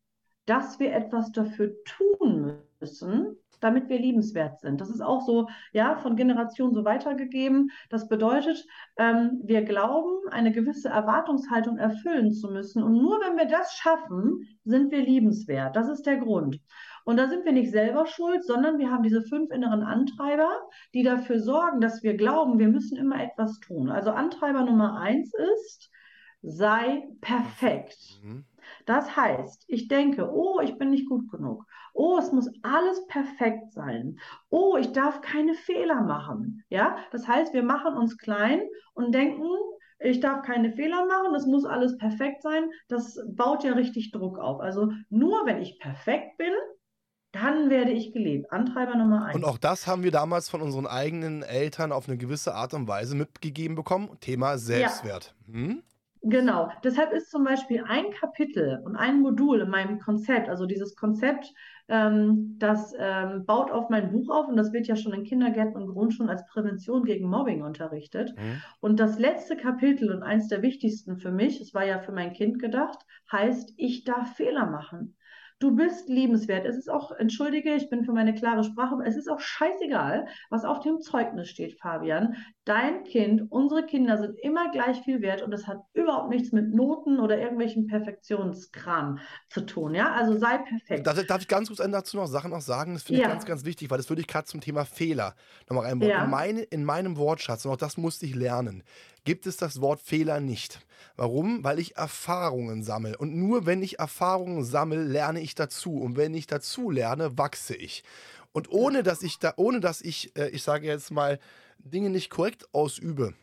dass wir etwas dafür tun müssen, damit wir liebenswert sind. Das ist auch so, ja, von Generation so weitergegeben. Das bedeutet, ähm, wir glauben, eine gewisse Erwartungshaltung erfüllen zu müssen. Und nur wenn wir das schaffen, sind wir liebenswert. Das ist der Grund. Und da sind wir nicht selber schuld, sondern wir haben diese fünf inneren Antreiber, die dafür sorgen, dass wir glauben, wir müssen immer etwas tun. Also Antreiber Nummer eins ist, sei perfekt. Mhm. Das heißt, ich denke, oh, ich bin nicht gut genug. Oh, es muss alles perfekt sein. Oh, ich darf keine Fehler machen. Ja, das heißt, wir machen uns klein und denken, ich darf keine Fehler machen, das muss alles perfekt sein. Das baut ja richtig Druck auf. Also nur wenn ich perfekt bin, dann werde ich gelebt. Antreiber Nummer eins. Und auch das haben wir damals von unseren eigenen Eltern auf eine gewisse Art und Weise mitgegeben bekommen. Thema Selbstwert. Ja. Hm? Genau. Deshalb ist zum Beispiel ein Kapitel und ein Modul in meinem Konzept, also dieses Konzept, ähm, das ähm, baut auf mein Buch auf und das wird ja schon in Kindergärten und Grundschulen als Prävention gegen Mobbing unterrichtet. Mhm. Und das letzte Kapitel und eins der wichtigsten für mich, es war ja für mein Kind gedacht, heißt, ich darf Fehler machen. Du bist liebenswert. Es ist auch, entschuldige, ich bin für meine klare Sprache, es ist auch scheißegal, was auf dem Zeugnis steht, Fabian. Dein Kind, unsere Kinder sind immer gleich viel wert und das hat überhaupt nichts mit Noten oder irgendwelchen Perfektionskram zu tun. Ja, also sei perfekt. Darf, darf ich ganz kurz dazu noch Sachen noch sagen? Das finde ich ja. ganz, ganz wichtig, weil das würde ich gerade zum Thema Fehler nochmal reinbauen. Ja. In, meine, in meinem Wortschatz, und auch das musste ich lernen, gibt es das Wort Fehler nicht. Warum? Weil ich Erfahrungen sammle. Und nur wenn ich Erfahrungen sammle, lerne ich dazu. Und wenn ich dazu lerne, wachse ich. Und ohne dass ich da, ohne dass ich, äh, ich sage jetzt mal, Dinge nicht korrekt ausübe,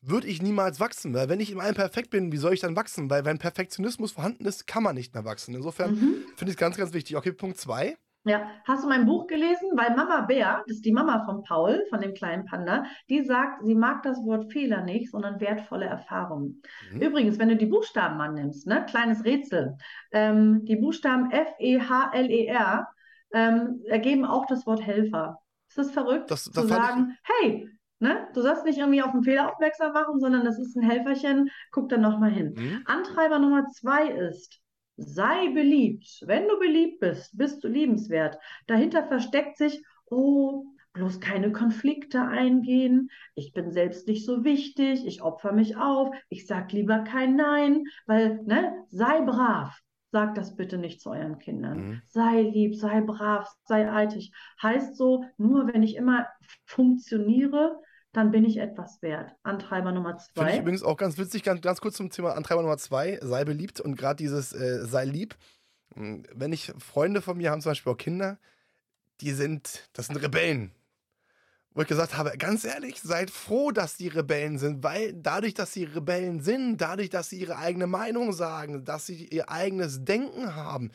würde ich niemals wachsen. Weil wenn ich in allem perfekt bin, wie soll ich dann wachsen? Weil wenn Perfektionismus vorhanden ist, kann man nicht mehr wachsen. Insofern mhm. finde ich es ganz, ganz wichtig. Okay, Punkt zwei. Ja, hast du mein Buch gelesen? Weil Mama Bär, das ist die Mama von Paul, von dem kleinen Panda, die sagt, sie mag das Wort Fehler nicht, sondern wertvolle Erfahrungen. Mhm. Übrigens, wenn du die Buchstaben annimmst, ne, kleines Rätsel, ähm, die Buchstaben F, E, H, L, E, R ähm, ergeben auch das Wort Helfer. Ist das verrückt? Das, das zu sagen, hey, Ne? Du sollst nicht irgendwie auf einen Fehler aufmerksam machen, sondern das ist ein Helferchen. Guck da nochmal hin. Mhm. Antreiber Nummer zwei ist, sei beliebt. Wenn du beliebt bist, bist du liebenswert. Dahinter versteckt sich, oh, bloß keine Konflikte eingehen. Ich bin selbst nicht so wichtig. Ich opfer mich auf. Ich sag lieber kein Nein, weil, ne, sei brav. Sagt das bitte nicht zu euren Kindern. Mhm. Sei lieb, sei brav, sei eitig. Heißt so, nur wenn ich immer funktioniere, dann bin ich etwas wert. Antreiber Nummer Finde ich zwei. übrigens auch ganz witzig, ganz, ganz kurz zum Thema Antreiber Nummer zwei, sei beliebt und gerade dieses äh, sei lieb. Hm, Wenn ich Freunde von mir haben, zum Beispiel auch Kinder, die sind, das sind Rebellen. Wo ich gesagt habe, ganz ehrlich, seid froh, dass die Rebellen sind, weil dadurch, dass sie Rebellen sind, dadurch, dass sie ihre eigene Meinung sagen, dass sie ihr eigenes Denken haben,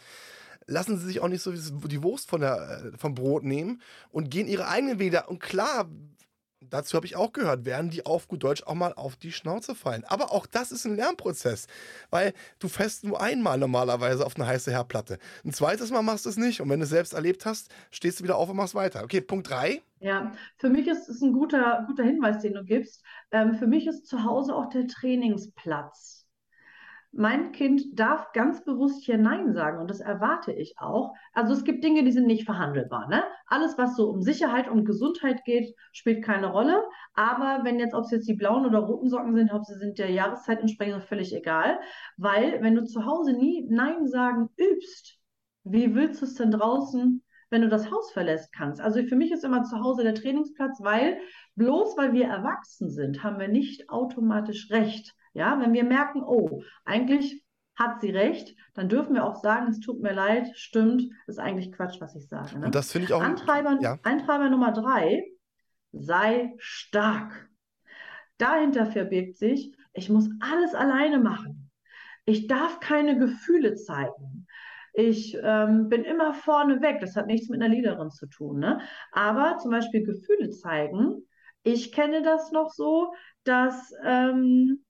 lassen sie sich auch nicht so die Wurst von der, äh, vom Brot nehmen und gehen ihre eigenen Wege. Und klar, dazu habe ich auch gehört, werden die auf gut Deutsch auch mal auf die Schnauze fallen. Aber auch das ist ein Lernprozess, weil du fährst nur einmal normalerweise auf eine heiße Herdplatte. Ein zweites Mal machst du es nicht und wenn du es selbst erlebt hast, stehst du wieder auf und machst weiter. Okay, Punkt 3. Ja, für mich ist es ein guter, guter Hinweis, den du gibst. Ähm, für mich ist zu Hause auch der Trainingsplatz. Mein Kind darf ganz bewusst hier Nein sagen und das erwarte ich auch. Also es gibt Dinge, die sind nicht verhandelbar. Ne? Alles, was so um Sicherheit und Gesundheit geht, spielt keine Rolle. Aber wenn jetzt, ob es jetzt die blauen oder roten Socken sind, ob sie sind der Jahreszeit entsprechend, völlig egal. Weil wenn du zu Hause nie Nein sagen übst, wie willst du es denn draußen, wenn du das Haus verlässt kannst? Also für mich ist immer zu Hause der Trainingsplatz, weil bloß weil wir erwachsen sind, haben wir nicht automatisch recht. Ja, wenn wir merken, oh, eigentlich hat sie recht, dann dürfen wir auch sagen, es tut mir leid, stimmt, ist eigentlich Quatsch, was ich sage. Ne? Und das finde ich auch. Antreiber, ja. Antreiber Nummer drei, sei stark. Dahinter verbirgt sich, ich muss alles alleine machen. Ich darf keine Gefühle zeigen. Ich ähm, bin immer vorne weg. Das hat nichts mit einer Leaderin zu tun. Ne? Aber zum Beispiel Gefühle zeigen. Ich kenne das noch so, dass ähm,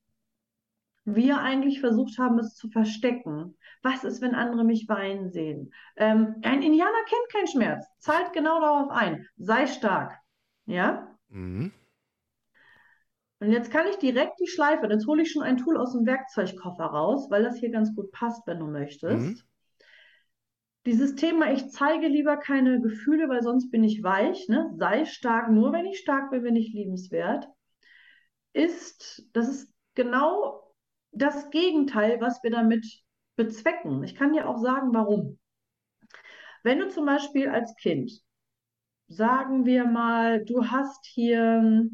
wir eigentlich versucht haben, es zu verstecken. Was ist, wenn andere mich weinen sehen? Ähm, ein Indianer kennt keinen Schmerz. Zahlt genau darauf ein. Sei stark. Ja? Mhm. Und jetzt kann ich direkt die Schleife, jetzt hole ich schon ein Tool aus dem Werkzeugkoffer raus, weil das hier ganz gut passt, wenn du möchtest. Mhm. Dieses Thema, ich zeige lieber keine Gefühle, weil sonst bin ich weich, ne? Sei stark, nur wenn ich stark bin, bin ich liebenswert, ist, das ist genau das Gegenteil, was wir damit bezwecken. Ich kann dir auch sagen, warum. Wenn du zum Beispiel als Kind, sagen wir mal, du hast hier,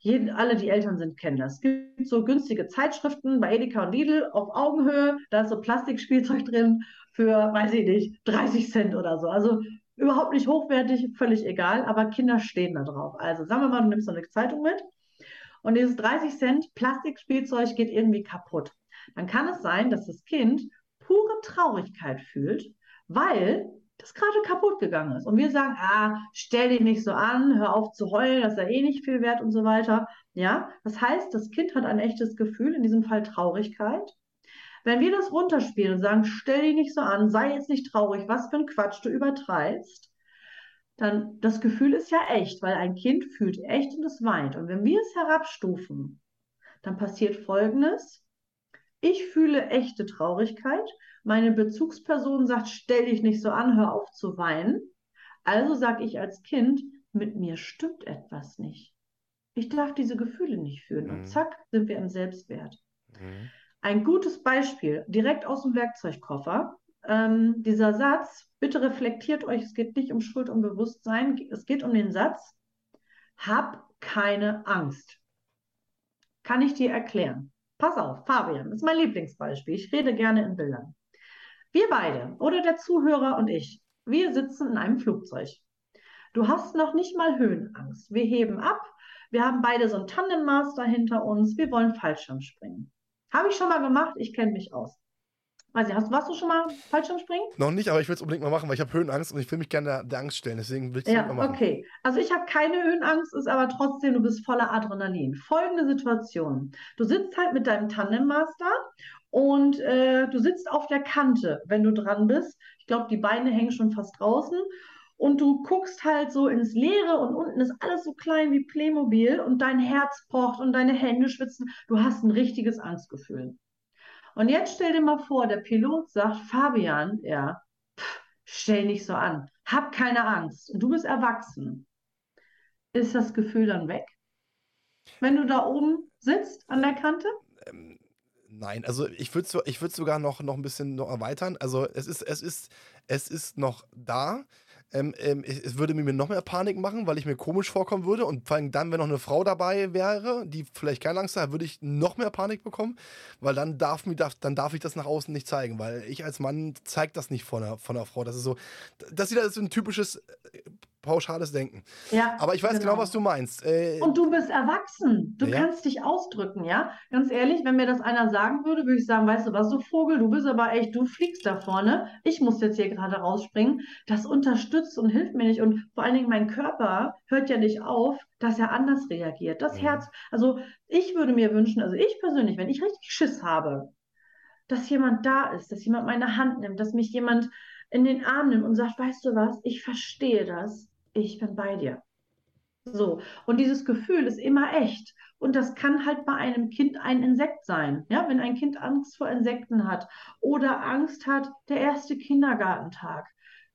jeden, alle die Eltern sind, kennen das. Es gibt so günstige Zeitschriften bei Edeka und Lidl auf Augenhöhe, da ist so Plastikspielzeug drin für, weiß ich nicht, 30 Cent oder so. Also überhaupt nicht hochwertig, völlig egal, aber Kinder stehen da drauf. Also sagen wir mal, du nimmst so eine Zeitung mit und dieses 30 Cent Plastikspielzeug geht irgendwie kaputt. Dann kann es sein, dass das Kind pure Traurigkeit fühlt, weil das gerade kaputt gegangen ist. Und wir sagen, ah, stell dich nicht so an, hör auf zu heulen, das ist ja eh nicht viel wert und so weiter. Ja, das heißt, das Kind hat ein echtes Gefühl, in diesem Fall Traurigkeit. Wenn wir das runterspielen und sagen, stell dich nicht so an, sei jetzt nicht traurig, was für ein Quatsch, du übertreibst, dann das Gefühl ist ja echt, weil ein Kind fühlt echt und es weint. Und wenn wir es herabstufen, dann passiert Folgendes. Ich fühle echte Traurigkeit. Meine Bezugsperson sagt, stell dich nicht so an, hör auf zu weinen. Also sage ich als Kind, mit mir stimmt etwas nicht. Ich darf diese Gefühle nicht fühlen. Und Mhm. zack, sind wir im Selbstwert. Mhm. Ein gutes Beispiel, direkt aus dem Werkzeugkoffer. Ähm, dieser Satz, bitte reflektiert euch, es geht nicht um Schuld und Bewusstsein, es geht um den Satz, hab keine Angst. Kann ich dir erklären? Pass auf, Fabian, ist mein Lieblingsbeispiel. Ich rede gerne in Bildern. Wir beide oder der Zuhörer und ich, wir sitzen in einem Flugzeug. Du hast noch nicht mal Höhenangst. Wir heben ab. Wir haben beide so einen Tandemmaster hinter uns. Wir wollen Fallschirm springen. Habe ich schon mal gemacht. Ich kenne mich aus. Weiß nicht, hast, warst du schon mal Fallschirmspringen? Noch nicht, aber ich will es unbedingt mal machen, weil ich habe Höhenangst und ich will mich gerne der, der Angst stellen. Deswegen will ich es Ja, mal machen. okay. Also ich habe keine Höhenangst, ist aber trotzdem, du bist voller Adrenalin. Folgende Situation. Du sitzt halt mit deinem Tandemmaster und äh, du sitzt auf der Kante, wenn du dran bist. Ich glaube, die Beine hängen schon fast draußen. und du guckst halt so ins Leere und unten ist alles so klein wie Playmobil und dein Herz pocht und deine Hände schwitzen. Du hast ein richtiges Angstgefühl. Und jetzt stell dir mal vor, der Pilot sagt, Fabian, ja, pff, stell nicht so an, hab keine Angst du bist erwachsen. Ist das Gefühl dann weg? Wenn du da oben sitzt an der Kante? Ähm, nein, also ich würde ich würd sogar noch, noch ein bisschen noch erweitern. Also es ist, es ist, es ist noch da. Ähm, ähm, es würde mir noch mehr Panik machen, weil ich mir komisch vorkommen würde. Und vor allem dann, wenn noch eine Frau dabei wäre, die vielleicht keine Angst hat, würde ich noch mehr Panik bekommen, weil dann darf, mir, darf, dann darf ich das nach außen nicht zeigen, weil ich als Mann zeige das nicht von einer, von einer Frau. Das ist so, das ist wieder so ein typisches äh, pauschales Denken. Ja, Aber ich weiß genau, genau was du meinst. Äh, und du bist erwachsen. Du ja. kannst dich ausdrücken, ja? Ganz ehrlich, wenn mir das einer sagen würde, würde ich sagen, weißt du was, du Vogel, du bist aber echt, du fliegst da vorne. Ich muss jetzt hier gerade rausspringen. Das unterstützt und hilft mir nicht. Und vor allen Dingen mein Körper hört ja nicht auf, dass er anders reagiert. Das mhm. Herz, also ich würde mir wünschen, also ich persönlich, wenn ich richtig Schiss habe, dass jemand da ist, dass jemand meine Hand nimmt, dass mich jemand in den Arm nimmt und sagt, weißt du was, ich verstehe das ich bin bei dir. So, und dieses Gefühl ist immer echt. Und das kann halt bei einem Kind ein Insekt sein. Ja, wenn ein Kind Angst vor Insekten hat oder Angst hat, der erste Kindergartentag.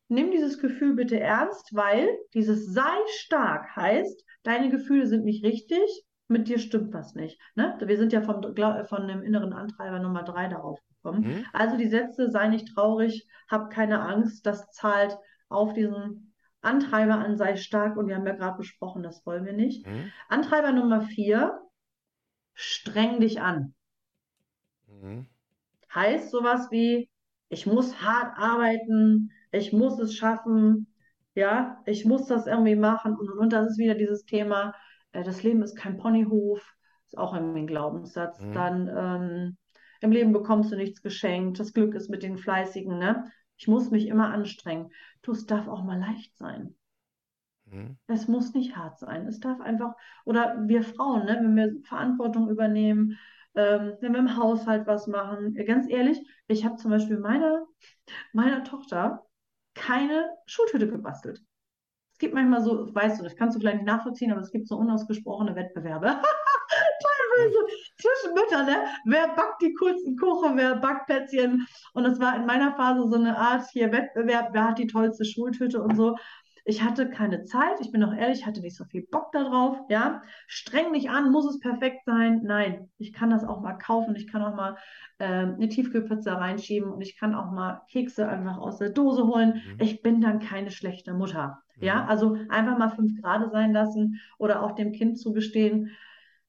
Nimm dieses Gefühl bitte ernst, weil dieses sei stark heißt, deine Gefühle sind nicht richtig, mit dir stimmt was nicht. Ne? Wir sind ja vom, von dem inneren Antreiber Nummer drei darauf gekommen. Mhm. Also die Sätze, sei nicht traurig, hab keine Angst, das zahlt auf diesen Antreiber an sei stark und wir haben ja gerade besprochen, das wollen wir nicht. Mhm. Antreiber Nummer vier, streng dich an. Mhm. Heißt sowas wie, ich muss hart arbeiten, ich muss es schaffen, ja, ich muss das irgendwie machen und, und, und das ist wieder dieses Thema, äh, das Leben ist kein Ponyhof, ist auch irgendwie ein Glaubenssatz. Mhm. Dann ähm, im Leben bekommst du nichts geschenkt, das Glück ist mit den Fleißigen, ne? Ich muss mich immer anstrengen. Du, es darf auch mal leicht sein. Mhm. Es muss nicht hart sein. Es darf einfach, oder wir Frauen, ne, wenn wir Verantwortung übernehmen, ähm, wenn wir im Haushalt was machen. Ganz ehrlich, ich habe zum Beispiel meiner, meiner Tochter keine Schultüte gebastelt. Es gibt manchmal so, weißt du, das kannst du vielleicht nicht nachvollziehen, aber es gibt so unausgesprochene Wettbewerbe. Teilweise zwischen Müttern, ne? Wer backt die coolsten Kuchen, wer backt Plätzchen? Und es war in meiner Phase so eine Art hier Wettbewerb, wer hat die tollste Schultüte und so. Ich hatte keine Zeit, ich bin auch ehrlich, ich hatte nicht so viel Bock darauf, ja. Streng mich an, muss es perfekt sein? Nein, ich kann das auch mal kaufen, ich kann auch mal äh, eine Tiefkühlpizza reinschieben und ich kann auch mal Kekse einfach aus der Dose holen. Mhm. Ich bin dann keine schlechte Mutter. Ja, mhm. also einfach mal fünf Grade sein lassen oder auch dem Kind zugestehen,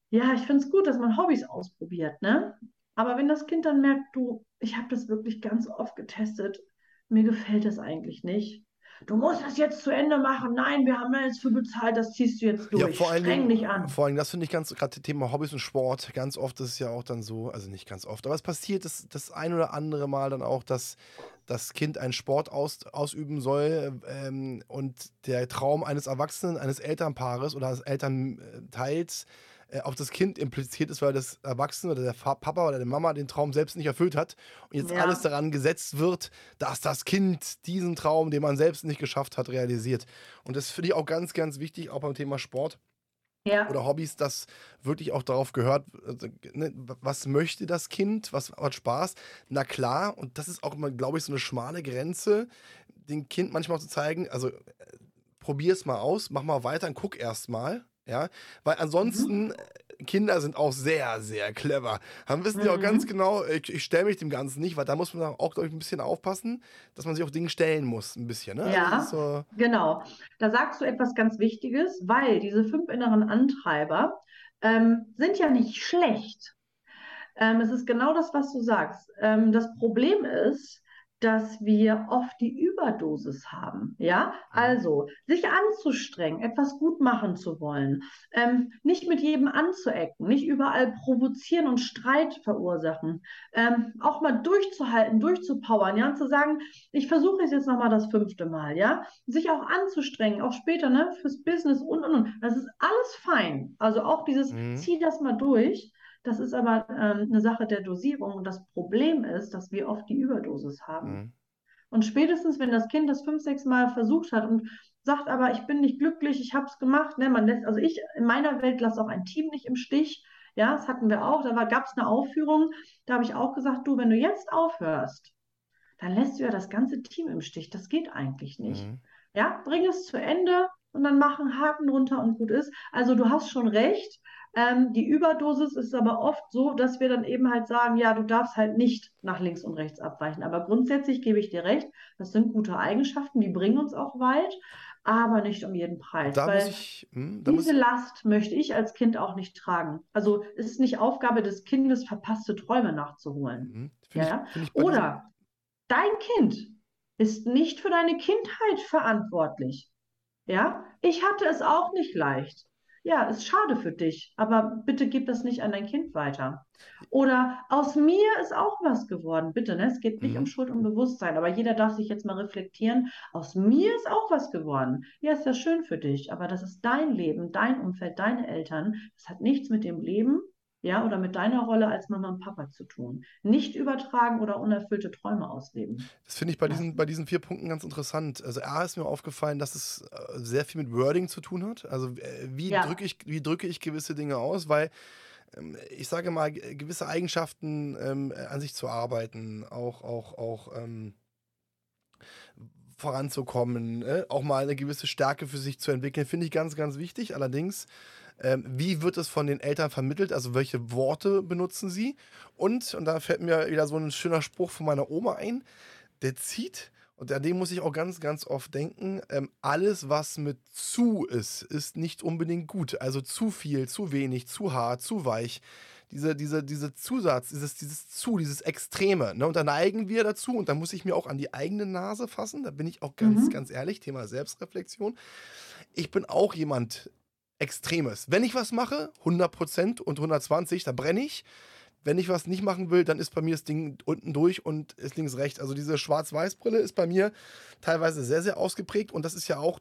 ja, ich finde es gut, dass man Hobbys ausprobiert, ne? Aber wenn das Kind dann merkt, du, ich habe das wirklich ganz oft getestet, mir gefällt das eigentlich nicht. Du musst das jetzt zu Ende machen. Nein, wir haben ja jetzt für bezahlt, das ziehst du jetzt durch. Ja, vor allen Streng dich an. Vor allem, das finde ich ganz, gerade Thema Hobbys und Sport, ganz oft ist es ja auch dann so, also nicht ganz oft, aber es passiert das, das ein oder andere Mal dann auch, dass das Kind einen Sport aus, ausüben soll ähm, und der Traum eines Erwachsenen, eines Elternpaares oder eines Elternteils äh, auf das Kind impliziert ist, weil das Erwachsene oder der Papa oder der Mama den Traum selbst nicht erfüllt hat und jetzt ja. alles daran gesetzt wird, dass das Kind diesen Traum, den man selbst nicht geschafft hat, realisiert. Und das finde ich auch ganz, ganz wichtig, auch beim Thema Sport. Ja. Oder Hobbys, dass wirklich auch darauf gehört, also, ne, was möchte das Kind, was hat Spaß. Na klar, und das ist auch immer, glaube ich, so eine schmale Grenze, dem Kind manchmal zu zeigen, also äh, probier es mal aus, mach mal weiter und guck erst mal. Ja, weil ansonsten mhm. Äh, Kinder sind auch sehr, sehr clever. Dann wissen die auch ganz mhm. genau, ich, ich stelle mich dem Ganzen nicht, weil da muss man auch, glaube ich, ein bisschen aufpassen, dass man sich auch Dinge stellen muss, ein bisschen. Ne? Ja, also so genau. Da sagst du etwas ganz Wichtiges, weil diese fünf inneren Antreiber ähm, sind ja nicht schlecht. Ähm, es ist genau das, was du sagst. Ähm, das Problem ist, dass wir oft die Überdosis haben. Ja, mhm. also sich anzustrengen, etwas gut machen zu wollen, ähm, nicht mit jedem anzuecken, nicht überall provozieren und Streit verursachen, ähm, auch mal durchzuhalten, durchzupowern, ja, und zu sagen, ich versuche es jetzt nochmal das fünfte Mal, ja, sich auch anzustrengen, auch später, ne, fürs Business und und und. Das ist alles fein. Also auch dieses, mhm. zieh das mal durch. Das ist aber ähm, eine Sache der Dosierung. Und das Problem ist, dass wir oft die Überdosis haben. Mhm. Und spätestens, wenn das Kind das fünf, sechs Mal versucht hat und sagt aber, ich bin nicht glücklich, ich habe es gemacht. Ne? Man lässt, also ich in meiner Welt lasse auch ein Team nicht im Stich. Ja, das hatten wir auch. Da gab es eine Aufführung, da habe ich auch gesagt, du, wenn du jetzt aufhörst, dann lässt du ja das ganze Team im Stich. Das geht eigentlich nicht. Mhm. Ja, bring es zu Ende und dann mach einen Haken drunter und gut ist. Also du hast schon recht. Ähm, die Überdosis ist aber oft so, dass wir dann eben halt sagen, ja, du darfst halt nicht nach links und rechts abweichen. Aber grundsätzlich gebe ich dir recht, das sind gute Eigenschaften, die bringen uns auch weit, aber nicht um jeden Preis. Da weil ich, hm, diese Last möchte ich als Kind auch nicht tragen. Also es ist nicht Aufgabe des Kindes, verpasste Träume nachzuholen. Hm, ja? Ich, ich Oder dein Kind ist nicht für deine Kindheit verantwortlich. Ja, ich hatte es auch nicht leicht ja, ist schade für dich, aber bitte gib das nicht an dein Kind weiter. Oder aus mir ist auch was geworden. Bitte, ne? Es geht nicht mhm. um Schuld und Bewusstsein, aber jeder darf sich jetzt mal reflektieren. Aus mir ist auch was geworden. Ja, ist ja schön für dich, aber das ist dein Leben, dein Umfeld, deine Eltern. Das hat nichts mit dem Leben ja, oder mit deiner Rolle als Mama und Papa zu tun. Nicht übertragen oder unerfüllte Träume ausleben. Das finde ich bei, diesen, bei diesen vier Punkten ganz interessant. Also A ist mir aufgefallen, dass es äh, sehr viel mit Wording zu tun hat. Also äh, wie, ja. drücke ich, wie drücke ich gewisse Dinge aus, weil ähm, ich sage mal, gewisse Eigenschaften ähm, an sich zu arbeiten, auch, auch, auch ähm, voranzukommen, äh, auch mal eine gewisse Stärke für sich zu entwickeln, finde ich ganz, ganz wichtig. Allerdings ähm, wie wird es von den Eltern vermittelt? Also welche Worte benutzen sie? Und, und da fällt mir wieder so ein schöner Spruch von meiner Oma ein, der zieht, und an den muss ich auch ganz, ganz oft denken, ähm, alles, was mit zu ist, ist nicht unbedingt gut. Also zu viel, zu wenig, zu hart, zu weich. Diese, diese, diese Zusatz, dieses, dieses zu, dieses Extreme. Ne? Und da neigen wir dazu und da muss ich mir auch an die eigene Nase fassen. Da bin ich auch ganz, mhm. ganz ehrlich, Thema Selbstreflexion. Ich bin auch jemand, Extremes. Wenn ich was mache, 100% und 120, da brenne ich. Wenn ich was nicht machen will, dann ist bei mir das Ding unten durch und ist links rechts. Also diese Schwarz-Weiß-Brille ist bei mir teilweise sehr, sehr ausgeprägt und das ist ja auch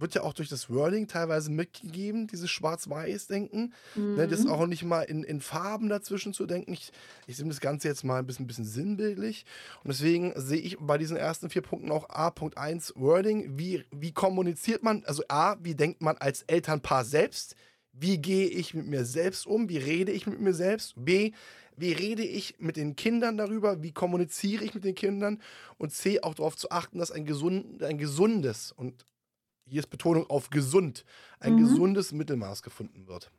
wird ja auch durch das Wording teilweise mitgegeben, dieses Schwarz-Weiß-Denken. Mhm. Ne, das mhm. auch nicht mal in, in Farben dazwischen zu denken. Ich, ich sehe das Ganze jetzt mal ein bisschen, ein bisschen sinnbildlich. Und deswegen sehe ich bei diesen ersten vier Punkten auch A.1 Wording. Wie, wie kommuniziert man? Also A, wie denkt man als Elternpaar selbst? Wie gehe ich mit mir selbst um? Wie rede ich mit mir selbst? B, wie rede ich mit den Kindern darüber? Wie kommuniziere ich mit den Kindern? Und C, auch darauf zu achten, dass ein, gesund, ein gesundes und hier ist Betonung auf gesund, ein mhm. gesundes Mittelmaß gefunden wird.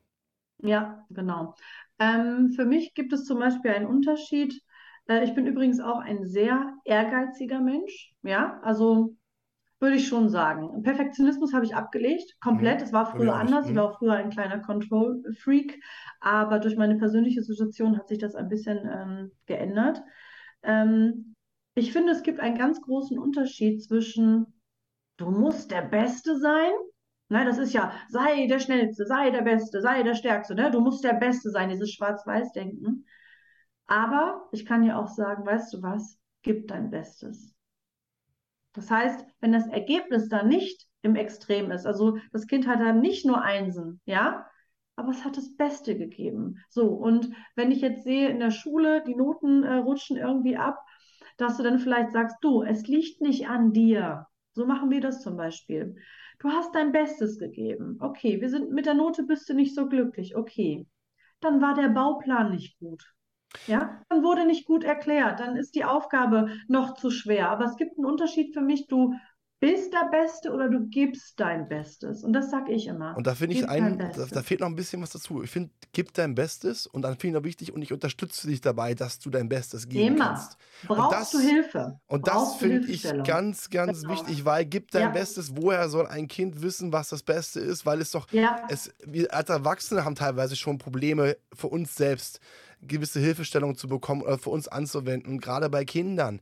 Ja, genau. Ähm, für mich gibt es zum Beispiel einen Unterschied. Äh, ich bin übrigens auch ein sehr ehrgeiziger Mensch. Ja, also würde ich schon sagen. Perfektionismus habe ich abgelegt, komplett. Es mhm. war früher anders. Ich mhm. war auch früher ein kleiner Control-Freak, aber durch meine persönliche Situation hat sich das ein bisschen ähm, geändert. Ähm, ich finde, es gibt einen ganz großen Unterschied zwischen du musst der Beste sein. Ne, das ist ja, sei der Schnellste, sei der Beste, sei der Stärkste. Ne? Du musst der Beste sein, dieses Schwarz-Weiß-Denken. Aber ich kann dir auch sagen, weißt du was, gib dein Bestes. Das heißt, wenn das Ergebnis dann nicht im Extrem ist, also das Kind hat dann nicht nur Einsen, ja, aber es hat das Beste gegeben. So, und wenn ich jetzt sehe in der Schule, die Noten äh, rutschen irgendwie ab, dass du dann vielleicht sagst, du, es liegt nicht an dir. So machen wir das zum Beispiel. Du hast dein Bestes gegeben. Okay, wir sind mit der Note bist du nicht so glücklich. Okay. Dann war der Bauplan nicht gut. Ja, dann wurde nicht gut erklärt, dann ist die Aufgabe noch zu schwer. Aber es gibt einen Unterschied für mich. Du bist der Beste oder du gibst dein Bestes. Und das sage ich immer. Und da finde ich ein, da, da, fehlt noch ein bisschen was dazu. Ich finde, gib dein Bestes und dann finde ich noch wichtig und ich unterstütze dich dabei, dass du dein Bestes geben immer. kannst. Brauchst das, du Hilfe? Und das finde ich ganz, ganz genau. wichtig, weil gib dein ja. Bestes. Woher soll ein Kind wissen, was das Beste ist? Weil es doch, ja. es, wir als Erwachsene haben teilweise schon Probleme für uns selbst gewisse Hilfestellungen zu bekommen oder für uns anzuwenden. Gerade bei Kindern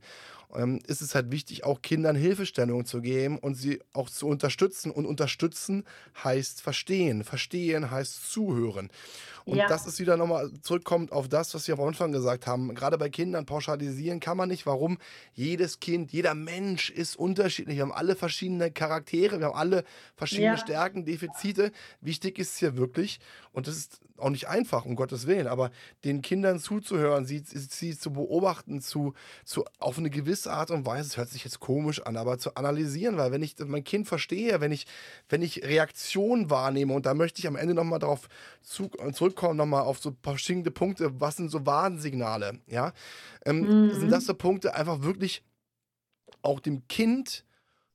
ähm, ist es halt wichtig, auch Kindern Hilfestellungen zu geben und sie auch zu unterstützen. Und unterstützen heißt verstehen. Verstehen heißt zuhören. Und ja. das ist wieder nochmal zurückkommt auf das, was wir am Anfang gesagt haben. Gerade bei Kindern pauschalisieren kann man nicht. Warum? Jedes Kind, jeder Mensch ist unterschiedlich. Wir haben alle verschiedene Charaktere, wir haben alle verschiedene ja. Stärken, Defizite. Wichtig ist hier wirklich, und das ist auch nicht einfach, um Gottes Willen, aber den Kindern zuzuhören, sie, sie zu beobachten, zu, zu, auf eine gewisse Art und Weise, es hört sich jetzt komisch an, aber zu analysieren, weil wenn ich mein Kind verstehe, wenn ich, wenn ich Reaktionen wahrnehme und da möchte ich am Ende nochmal darauf zu, zurückkommen, nochmal auf so verschiedene Punkte, was sind so Warnsignale, ja, ähm, mhm. sind das so Punkte, einfach wirklich auch dem Kind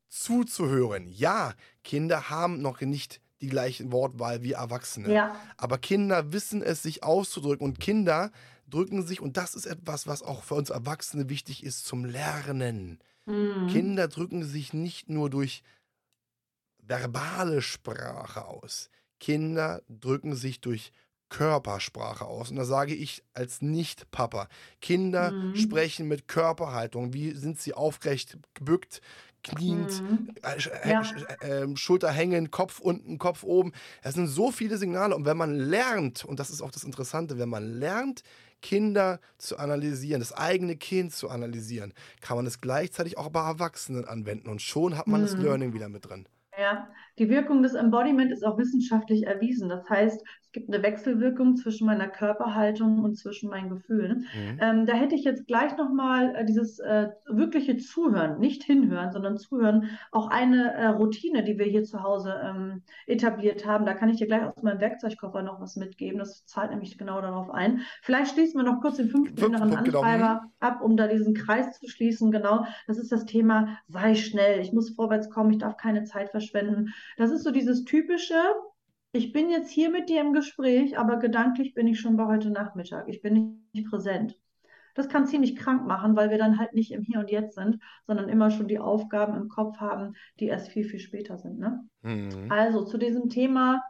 zuzuhören. Ja, Kinder haben noch nicht die gleiche Wortwahl wie Erwachsene. Ja. Aber Kinder wissen es, sich auszudrücken. Und Kinder drücken sich, und das ist etwas, was auch für uns Erwachsene wichtig ist, zum Lernen. Mhm. Kinder drücken sich nicht nur durch verbale Sprache aus. Kinder drücken sich durch Körpersprache aus. Und da sage ich als Nicht-Papa, Kinder mhm. sprechen mit Körperhaltung. Wie sind sie aufrecht gebückt? kniend, mhm. äh, ja. äh, Schulter hängen, Kopf unten, Kopf oben. Es sind so viele Signale. Und wenn man lernt, und das ist auch das Interessante, wenn man lernt, Kinder zu analysieren, das eigene Kind zu analysieren, kann man es gleichzeitig auch bei Erwachsenen anwenden. Und schon hat man mhm. das Learning wieder mit drin. Ja, die Wirkung des Embodiment ist auch wissenschaftlich erwiesen. Das heißt, gibt eine Wechselwirkung zwischen meiner Körperhaltung und zwischen meinen Gefühlen. Mhm. Ähm, da hätte ich jetzt gleich nochmal äh, dieses äh, wirkliche Zuhören, nicht hinhören, sondern zuhören, auch eine äh, Routine, die wir hier zu Hause ähm, etabliert haben. Da kann ich dir gleich aus meinem Werkzeugkoffer noch was mitgeben. Das zahlt nämlich genau darauf ein. Vielleicht schließen wir noch kurz den fünften Fünf inneren genau. Antreiber genau. ab, um da diesen Kreis zu schließen. Genau, das ist das Thema, sei schnell, ich muss vorwärts kommen, ich darf keine Zeit verschwenden. Das ist so dieses typische, ich bin jetzt hier mit dir im Gespräch, aber gedanklich bin ich schon bei heute Nachmittag. Ich bin nicht präsent. Das kann ziemlich krank machen, weil wir dann halt nicht im Hier und Jetzt sind, sondern immer schon die Aufgaben im Kopf haben, die erst viel, viel später sind. Ne? Mhm. Also zu diesem Thema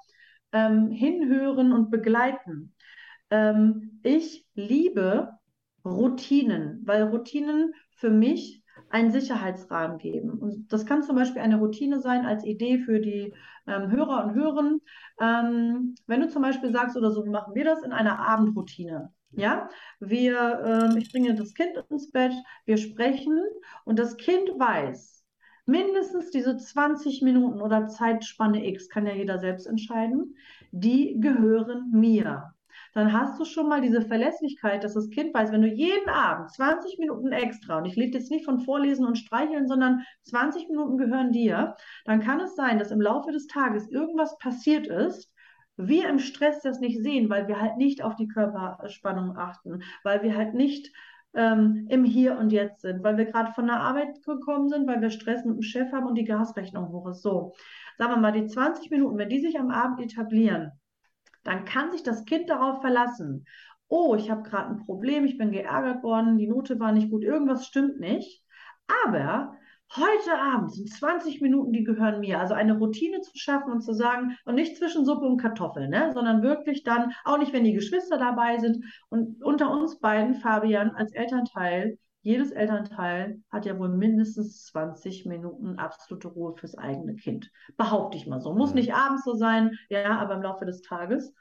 ähm, hinhören und begleiten. Ähm, ich liebe Routinen, weil Routinen für mich einen Sicherheitsrahmen geben. Und das kann zum Beispiel eine Routine sein als Idee für die ähm, Hörer und Hörerinnen. Ähm, wenn du zum Beispiel sagst oder so, machen wir das in einer Abendroutine. Ja, wir, äh, ich bringe das Kind ins Bett, wir sprechen und das Kind weiß, mindestens diese 20 Minuten oder Zeitspanne X, kann ja jeder selbst entscheiden, die gehören mir dann hast du schon mal diese Verlässlichkeit, dass das Kind weiß, wenn du jeden Abend 20 Minuten extra, und ich lebe jetzt nicht von Vorlesen und Streicheln, sondern 20 Minuten gehören dir, dann kann es sein, dass im Laufe des Tages irgendwas passiert ist, wir im Stress das nicht sehen, weil wir halt nicht auf die Körperspannung achten, weil wir halt nicht ähm, im Hier und Jetzt sind, weil wir gerade von der Arbeit gekommen sind, weil wir Stress mit dem Chef haben und die Gasrechnung hoch ist. So, sagen wir mal, die 20 Minuten, wenn die sich am Abend etablieren, dann kann sich das Kind darauf verlassen. Oh, ich habe gerade ein Problem, ich bin geärgert worden, die Note war nicht gut, irgendwas stimmt nicht. Aber heute Abend sind 20 Minuten, die gehören mir. Also eine Routine zu schaffen und zu sagen, und nicht zwischen Suppe und Kartoffeln, ne? sondern wirklich dann, auch nicht, wenn die Geschwister dabei sind. Und unter uns beiden, Fabian, als Elternteil, jedes Elternteil hat ja wohl mindestens 20 Minuten absolute Ruhe fürs eigene Kind. Behaupte ich mal so. Muss nicht abends so sein, ja, aber im Laufe des Tages.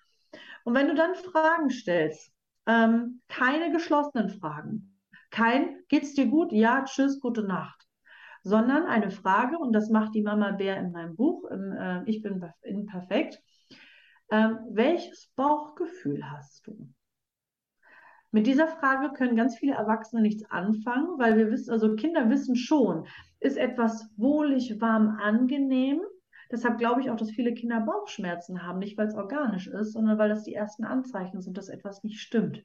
Und wenn du dann Fragen stellst, ähm, keine geschlossenen Fragen, kein geht's dir gut? Ja, tschüss, gute Nacht. Sondern eine Frage, und das macht die Mama Bär in meinem Buch, im, äh, Ich bin imperfekt. Ähm, welches Bauchgefühl hast du? Mit dieser Frage können ganz viele Erwachsene nichts anfangen, weil wir wissen, also Kinder wissen schon, ist etwas wohlig, warm, angenehm. Deshalb glaube ich auch, dass viele Kinder Bauchschmerzen haben, nicht weil es organisch ist, sondern weil das die ersten Anzeichen sind, dass etwas nicht stimmt.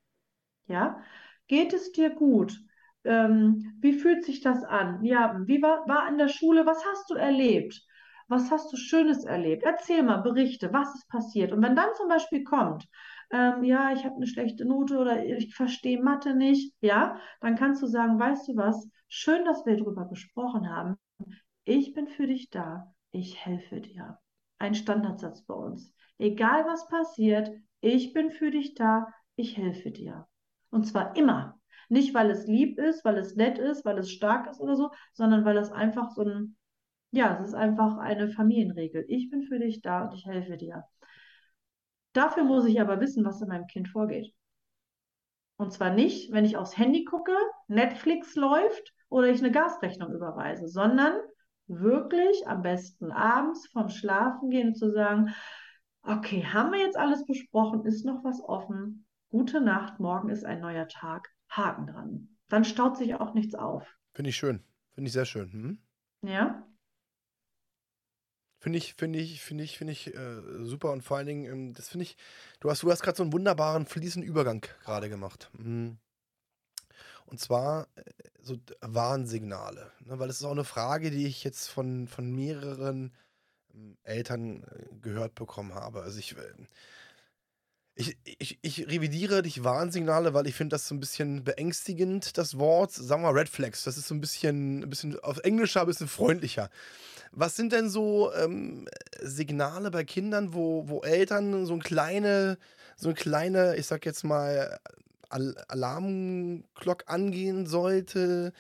Ja? Geht es dir gut? Ähm, wie fühlt sich das an? Ja, wie war, war in der Schule? Was hast du erlebt? Was hast du Schönes erlebt? Erzähl mal, berichte, was ist passiert? Und wenn dann zum Beispiel kommt, ähm, ja, ich habe eine schlechte Note oder ich verstehe Mathe nicht, ja, dann kannst du sagen, weißt du was, schön, dass wir darüber gesprochen haben. Ich bin für dich da, ich helfe dir. Ein Standardsatz bei uns. Egal was passiert, ich bin für dich da, ich helfe dir. Und zwar immer. Nicht, weil es lieb ist, weil es nett ist, weil es stark ist oder so, sondern weil es einfach so ein, ja, es ist einfach eine Familienregel. Ich bin für dich da und ich helfe dir. Dafür muss ich aber wissen, was in meinem Kind vorgeht. Und zwar nicht, wenn ich aufs Handy gucke, Netflix läuft oder ich eine Gasrechnung überweise, sondern wirklich am besten abends vorm Schlafen gehen zu sagen, okay, haben wir jetzt alles besprochen, ist noch was offen, gute Nacht, morgen ist ein neuer Tag, Haken dran. Dann staut sich auch nichts auf. Finde ich schön. Finde ich sehr schön. Hm? Ja. Finde ich, finde ich, finde ich, finde ich äh, super und vor allen Dingen, ähm, das finde ich, du hast, du hast gerade so einen wunderbaren fließenden Übergang gerade gemacht. Mhm. Und zwar äh, so Warnsignale. Ne? Weil es ist auch eine Frage, die ich jetzt von, von mehreren ähm, Eltern äh, gehört bekommen habe. Also ich, äh, ich, ich, ich revidiere dich Warnsignale, weil ich finde das so ein bisschen beängstigend, das Wort. Sagen wir Red Flags. Das ist so ein bisschen, ein bisschen auf Englischer, ein bisschen freundlicher. Was sind denn so ähm, Signale bei Kindern, wo, wo Eltern so ein kleine, so eine kleine, ich sag jetzt mal, Al Alarmglock angehen sollte,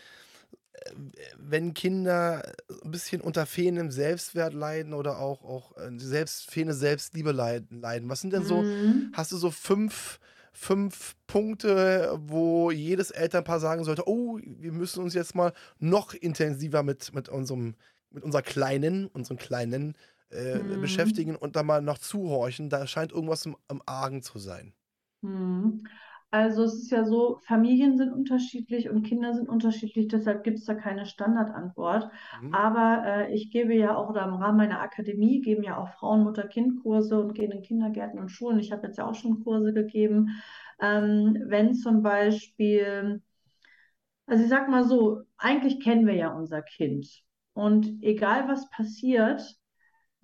wenn Kinder ein bisschen unter fehlendem Selbstwert leiden oder auch, auch äh, selbst, fehlende Selbstliebe leiden. Was sind denn so, mhm. hast du so fünf, fünf Punkte, wo jedes Elternpaar sagen sollte, oh, wir müssen uns jetzt mal noch intensiver mit, mit unserem mit unserer Kleinen, unseren Kleinen äh, mhm. beschäftigen und da mal noch zuhorchen. Da scheint irgendwas im, im Argen zu sein. Mhm. Also es ist ja so, Familien sind unterschiedlich und Kinder sind unterschiedlich, deshalb gibt es da keine Standardantwort. Mhm. Aber äh, ich gebe ja auch, oder im Rahmen meiner Akademie geben ja auch Frauen, Mutter, Kind Kurse und gehen in Kindergärten und Schulen. Ich habe jetzt ja auch schon Kurse gegeben. Ähm, wenn zum Beispiel, also ich sag mal so, eigentlich kennen wir ja unser Kind. Und egal was passiert,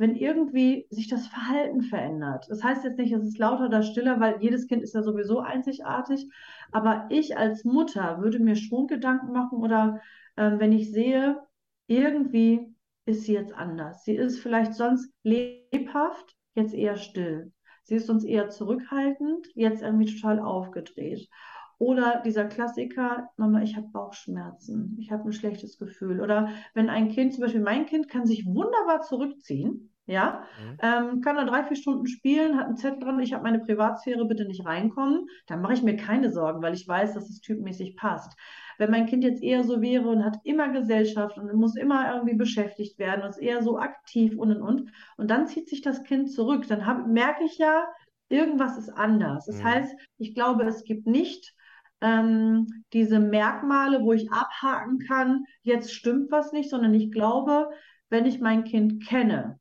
wenn irgendwie sich das Verhalten verändert. Das heißt jetzt nicht, es ist lauter oder stiller, weil jedes Kind ist ja sowieso einzigartig. Aber ich als Mutter würde mir schon Gedanken machen oder äh, wenn ich sehe, irgendwie ist sie jetzt anders. Sie ist vielleicht sonst lebhaft, jetzt eher still. Sie ist sonst eher zurückhaltend, jetzt irgendwie total aufgedreht. Oder dieser Klassiker, Mama, ich habe Bauchschmerzen, ich habe ein schlechtes Gefühl. Oder wenn ein Kind, zum Beispiel mein Kind, kann sich wunderbar zurückziehen, ja, mhm. ähm, kann da drei, vier Stunden spielen, hat einen Zettel dran, ich habe meine Privatsphäre, bitte nicht reinkommen, dann mache ich mir keine Sorgen, weil ich weiß, dass es typmäßig passt. Wenn mein Kind jetzt eher so wäre und hat immer Gesellschaft und muss immer irgendwie beschäftigt werden und ist eher so aktiv und und und, und dann zieht sich das Kind zurück, dann hab, merke ich ja, irgendwas ist anders. Das mhm. heißt, ich glaube, es gibt nicht ähm, diese Merkmale, wo ich abhaken kann, jetzt stimmt was nicht, sondern ich glaube, wenn ich mein Kind kenne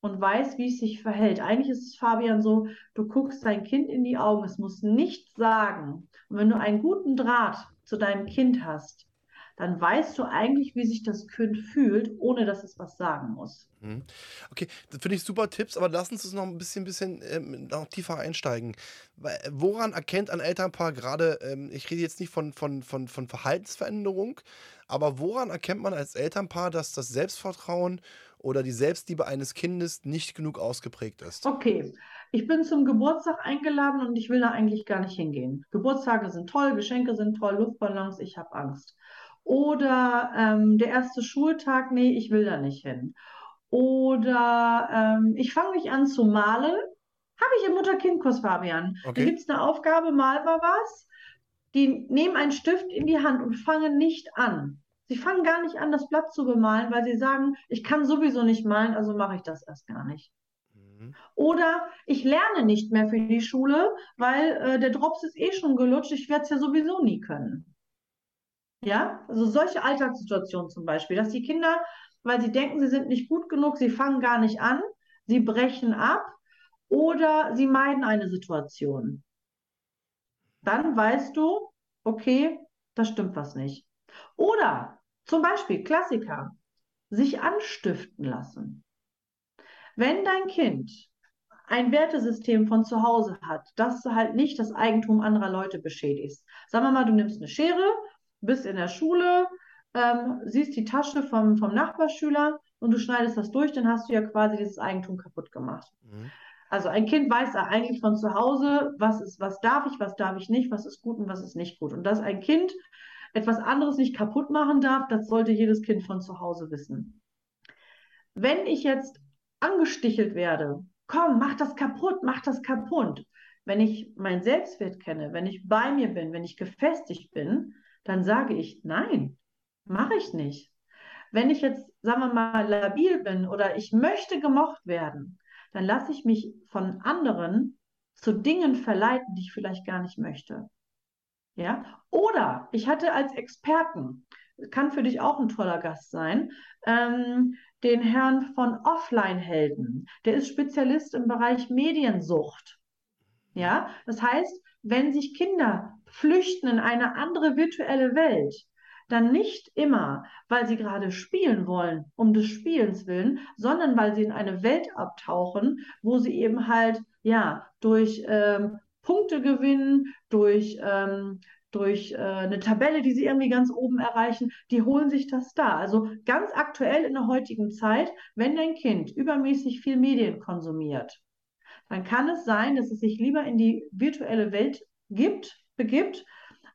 und weiß, wie es sich verhält. Eigentlich ist es, Fabian, so, du guckst dein Kind in die Augen, es muss nichts sagen. Und wenn du einen guten Draht zu deinem Kind hast, dann weißt du eigentlich, wie sich das Kind fühlt, ohne dass es was sagen muss. Mhm. Okay, das finde ich super Tipps, aber lass uns das noch ein bisschen, bisschen ähm, noch tiefer einsteigen. Woran erkennt ein Elternpaar gerade, ähm, ich rede jetzt nicht von, von, von, von Verhaltensveränderung, aber woran erkennt man als Elternpaar, dass das Selbstvertrauen oder die Selbstliebe eines Kindes nicht genug ausgeprägt ist? Okay, ich bin zum Geburtstag eingeladen und ich will da eigentlich gar nicht hingehen. Geburtstage sind toll, Geschenke sind toll, Luftballons, ich habe Angst. Oder ähm, der erste Schultag, nee, ich will da nicht hin. Oder ähm, ich fange mich an zu malen. Habe ich im Mutter-Kind-Kurs, Fabian. Okay. Da gibt es eine Aufgabe, mal mal was. Die nehmen einen Stift in die Hand und fangen nicht an. Sie fangen gar nicht an, das Blatt zu bemalen, weil sie sagen, ich kann sowieso nicht malen, also mache ich das erst gar nicht. Mhm. Oder ich lerne nicht mehr für die Schule, weil äh, der Drops ist eh schon gelutscht, ich werde es ja sowieso nie können. Ja, also solche Alltagssituationen zum Beispiel, dass die Kinder, weil sie denken, sie sind nicht gut genug, sie fangen gar nicht an, sie brechen ab oder sie meiden eine Situation. Dann weißt du, okay, da stimmt was nicht. Oder zum Beispiel Klassiker, sich anstiften lassen. Wenn dein Kind ein Wertesystem von zu Hause hat, das halt nicht das Eigentum anderer Leute beschädigt. Sagen wir mal, du nimmst eine Schere bist in der Schule, ähm, siehst die Tasche vom, vom Nachbarschüler und du schneidest das durch, dann hast du ja quasi dieses Eigentum kaputt gemacht. Mhm. Also ein Kind weiß ja eigentlich von zu Hause, was ist, was darf ich, was darf ich nicht, was ist gut und was ist nicht gut. Und dass ein Kind etwas anderes nicht kaputt machen darf, das sollte jedes Kind von zu Hause wissen. Wenn ich jetzt angestichelt werde, komm, mach das kaputt, mach das kaputt. Wenn ich mein Selbstwert kenne, wenn ich bei mir bin, wenn ich gefestigt bin, dann sage ich, nein, mache ich nicht. Wenn ich jetzt, sagen wir mal, labil bin oder ich möchte gemocht werden, dann lasse ich mich von anderen zu Dingen verleiten, die ich vielleicht gar nicht möchte. Ja? Oder ich hatte als Experten kann für dich auch ein toller Gast sein, ähm, den Herrn von Offline-Helden. Der ist Spezialist im Bereich Mediensucht. Ja, das heißt, wenn sich Kinder flüchten in eine andere virtuelle Welt, dann nicht immer, weil sie gerade spielen wollen, um des Spielens willen, sondern weil sie in eine Welt abtauchen, wo sie eben halt, ja, durch ähm, Punkte gewinnen, durch, ähm, durch äh, eine Tabelle, die sie irgendwie ganz oben erreichen, die holen sich das da. Also ganz aktuell in der heutigen Zeit, wenn dein Kind übermäßig viel Medien konsumiert, dann kann es sein, dass es sich lieber in die virtuelle Welt gibt, begibt,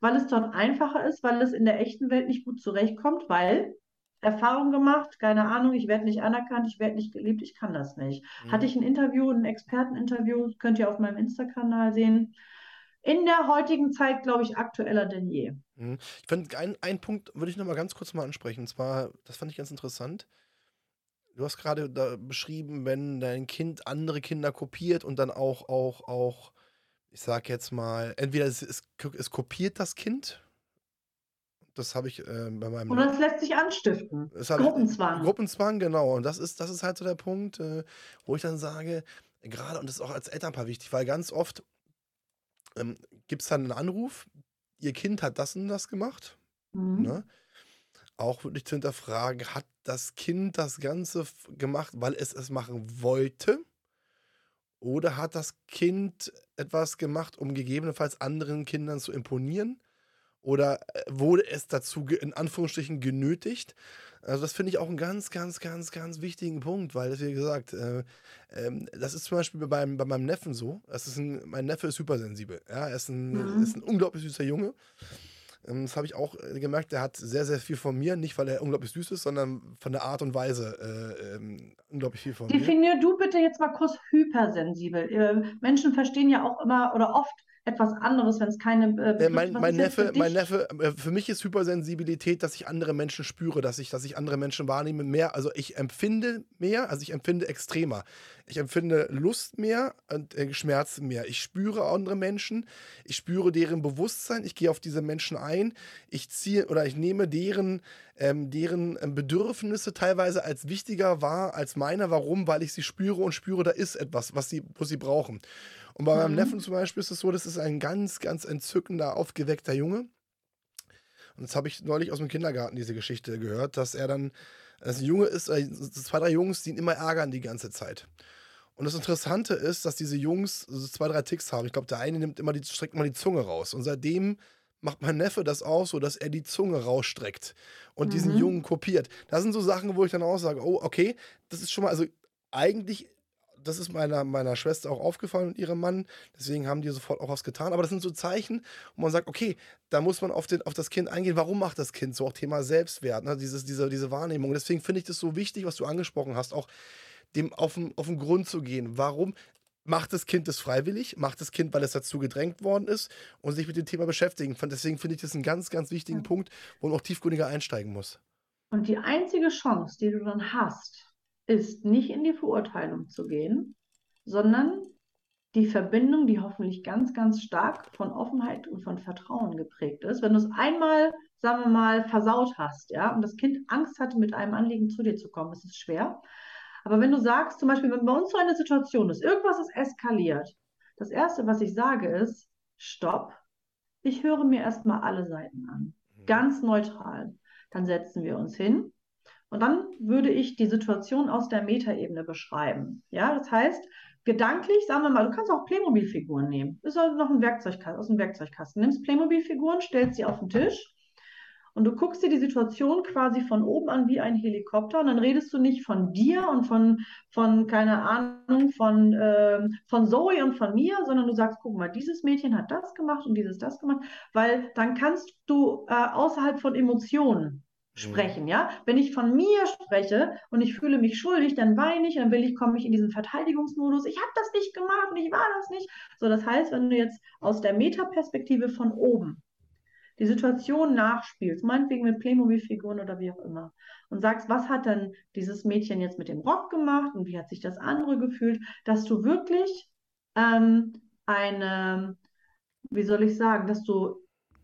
weil es dort einfacher ist, weil es in der echten Welt nicht gut zurechtkommt, weil Erfahrung gemacht, keine Ahnung, ich werde nicht anerkannt, ich werde nicht geliebt, ich kann das nicht. Mhm. Hatte ich ein Interview, ein Experteninterview, könnt ihr auf meinem Insta-Kanal sehen. In der heutigen Zeit, glaube ich, aktueller denn je. Mhm. Ich finde, einen Punkt würde ich noch mal ganz kurz mal ansprechen. Und zwar, das fand ich ganz interessant. Du hast gerade beschrieben, wenn dein Kind andere Kinder kopiert und dann auch, auch, auch ich sag jetzt mal, entweder es, es, es kopiert das Kind, das habe ich äh, bei meinem. Oder es lässt sich anstiften. Gruppenzwang. Gruppenzwang, genau. Und das ist, das ist halt so der Punkt, äh, wo ich dann sage, gerade, und das ist auch als Elternpaar wichtig, weil ganz oft ähm, gibt es dann einen Anruf, ihr Kind hat das und das gemacht. Mhm. Ne? Auch wirklich zu hinterfragen, hat das Kind das Ganze gemacht, weil es es machen wollte? Oder hat das Kind etwas gemacht, um gegebenenfalls anderen Kindern zu imponieren? Oder äh, wurde es dazu in Anführungsstrichen genötigt? Also das finde ich auch einen ganz, ganz, ganz, ganz wichtigen Punkt, weil, wie gesagt, äh, äh, das ist zum Beispiel bei, bei meinem Neffen so. Das ist ein, mein Neffe ist hypersensibel. Ja? Er ist ein, mhm. ist ein unglaublich süßer Junge. Ähm, das habe ich auch äh, gemerkt, der hat sehr, sehr viel von mir. Nicht, weil er unglaublich süß ist, sondern von der Art und Weise äh, ähm, unglaublich viel von Definier mir. Definier du bitte jetzt mal kurz hypersensibel. Äh, Menschen verstehen ja auch immer oder oft etwas anderes, wenn es keine äh, mein, mein Neffe, mein Neffe, äh, für mich ist Hypersensibilität, dass ich andere Menschen spüre, dass ich, dass ich andere Menschen wahrnehme mehr. Also ich empfinde mehr, also ich empfinde extremer. Ich empfinde Lust mehr und äh, Schmerz mehr. Ich spüre andere Menschen, ich spüre deren Bewusstsein, ich gehe auf diese Menschen ein, ich ziehe oder ich nehme deren, ähm, deren ähm, Bedürfnisse teilweise als wichtiger wahr als meine. Warum? Weil ich sie spüre und spüre, da ist etwas, was sie, was sie brauchen. Und bei mhm. meinem Neffen zum Beispiel ist es so, das ist ein ganz, ganz entzückender, aufgeweckter Junge. Und jetzt habe ich neulich aus dem Kindergarten diese Geschichte gehört, dass er dann, dass ein Junge ist, äh, zwei, drei Jungs, die ihn immer ärgern die ganze Zeit. Und das Interessante ist, dass diese Jungs so zwei, drei Ticks haben. Ich glaube, der eine nimmt immer die, streckt immer die Zunge raus. Und seitdem macht mein Neffe das auch so, dass er die Zunge rausstreckt und mhm. diesen Jungen kopiert. Das sind so Sachen, wo ich dann auch sage, oh, okay, das ist schon mal, also eigentlich das ist meiner, meiner Schwester auch aufgefallen und ihrem Mann. Deswegen haben die sofort auch was getan. Aber das sind so Zeichen, wo man sagt, okay, da muss man auf, den, auf das Kind eingehen. Warum macht das Kind so? Auch Thema Selbstwert, ne? Dieses, diese, diese Wahrnehmung. Deswegen finde ich das so wichtig, was du angesprochen hast, auch dem auf den, auf den Grund zu gehen. Warum? Macht das Kind das freiwillig? Macht das Kind, weil es dazu gedrängt worden ist und sich mit dem Thema beschäftigen? Deswegen finde ich das einen ganz, ganz wichtigen ja. Punkt, wo man auch tiefgründiger einsteigen muss. Und die einzige Chance, die du dann hast, ist nicht in die Verurteilung zu gehen, sondern die Verbindung, die hoffentlich ganz, ganz stark von Offenheit und von Vertrauen geprägt ist. Wenn du es einmal, sagen wir mal, versaut hast, ja, und das Kind Angst hatte, mit einem Anliegen zu dir zu kommen, ist es schwer. Aber wenn du sagst, zum Beispiel, wenn bei uns so eine Situation ist, irgendwas ist eskaliert, das Erste, was ich sage, ist, stopp, ich höre mir erstmal alle Seiten an, mhm. ganz neutral. Dann setzen wir uns hin und dann würde ich die Situation aus der Metaebene beschreiben. Ja, das heißt, gedanklich, sagen wir mal, du kannst auch Playmobil-Figuren nehmen. Das ist also noch ein Werkzeugkasten, aus dem Werkzeugkasten. Nimmst Playmobil-Figuren, stellst sie auf den Tisch und du guckst dir die Situation quasi von oben an wie ein Helikopter und dann redest du nicht von dir und von, von keine Ahnung, von, äh, von Zoe und von mir, sondern du sagst, guck mal, dieses Mädchen hat das gemacht und dieses das gemacht, weil dann kannst du äh, außerhalb von Emotionen. Sprechen, ja. Wenn ich von mir spreche und ich fühle mich schuldig, dann weine ich, dann will ich, komme ich in diesen Verteidigungsmodus, ich habe das nicht gemacht und ich war das nicht. So, das heißt, wenn du jetzt aus der Metaperspektive von oben die Situation nachspielst, meinetwegen mit Playmobil-Figuren oder wie auch immer, und sagst, was hat denn dieses Mädchen jetzt mit dem Rock gemacht und wie hat sich das andere gefühlt, dass du wirklich ähm, eine, wie soll ich sagen, dass du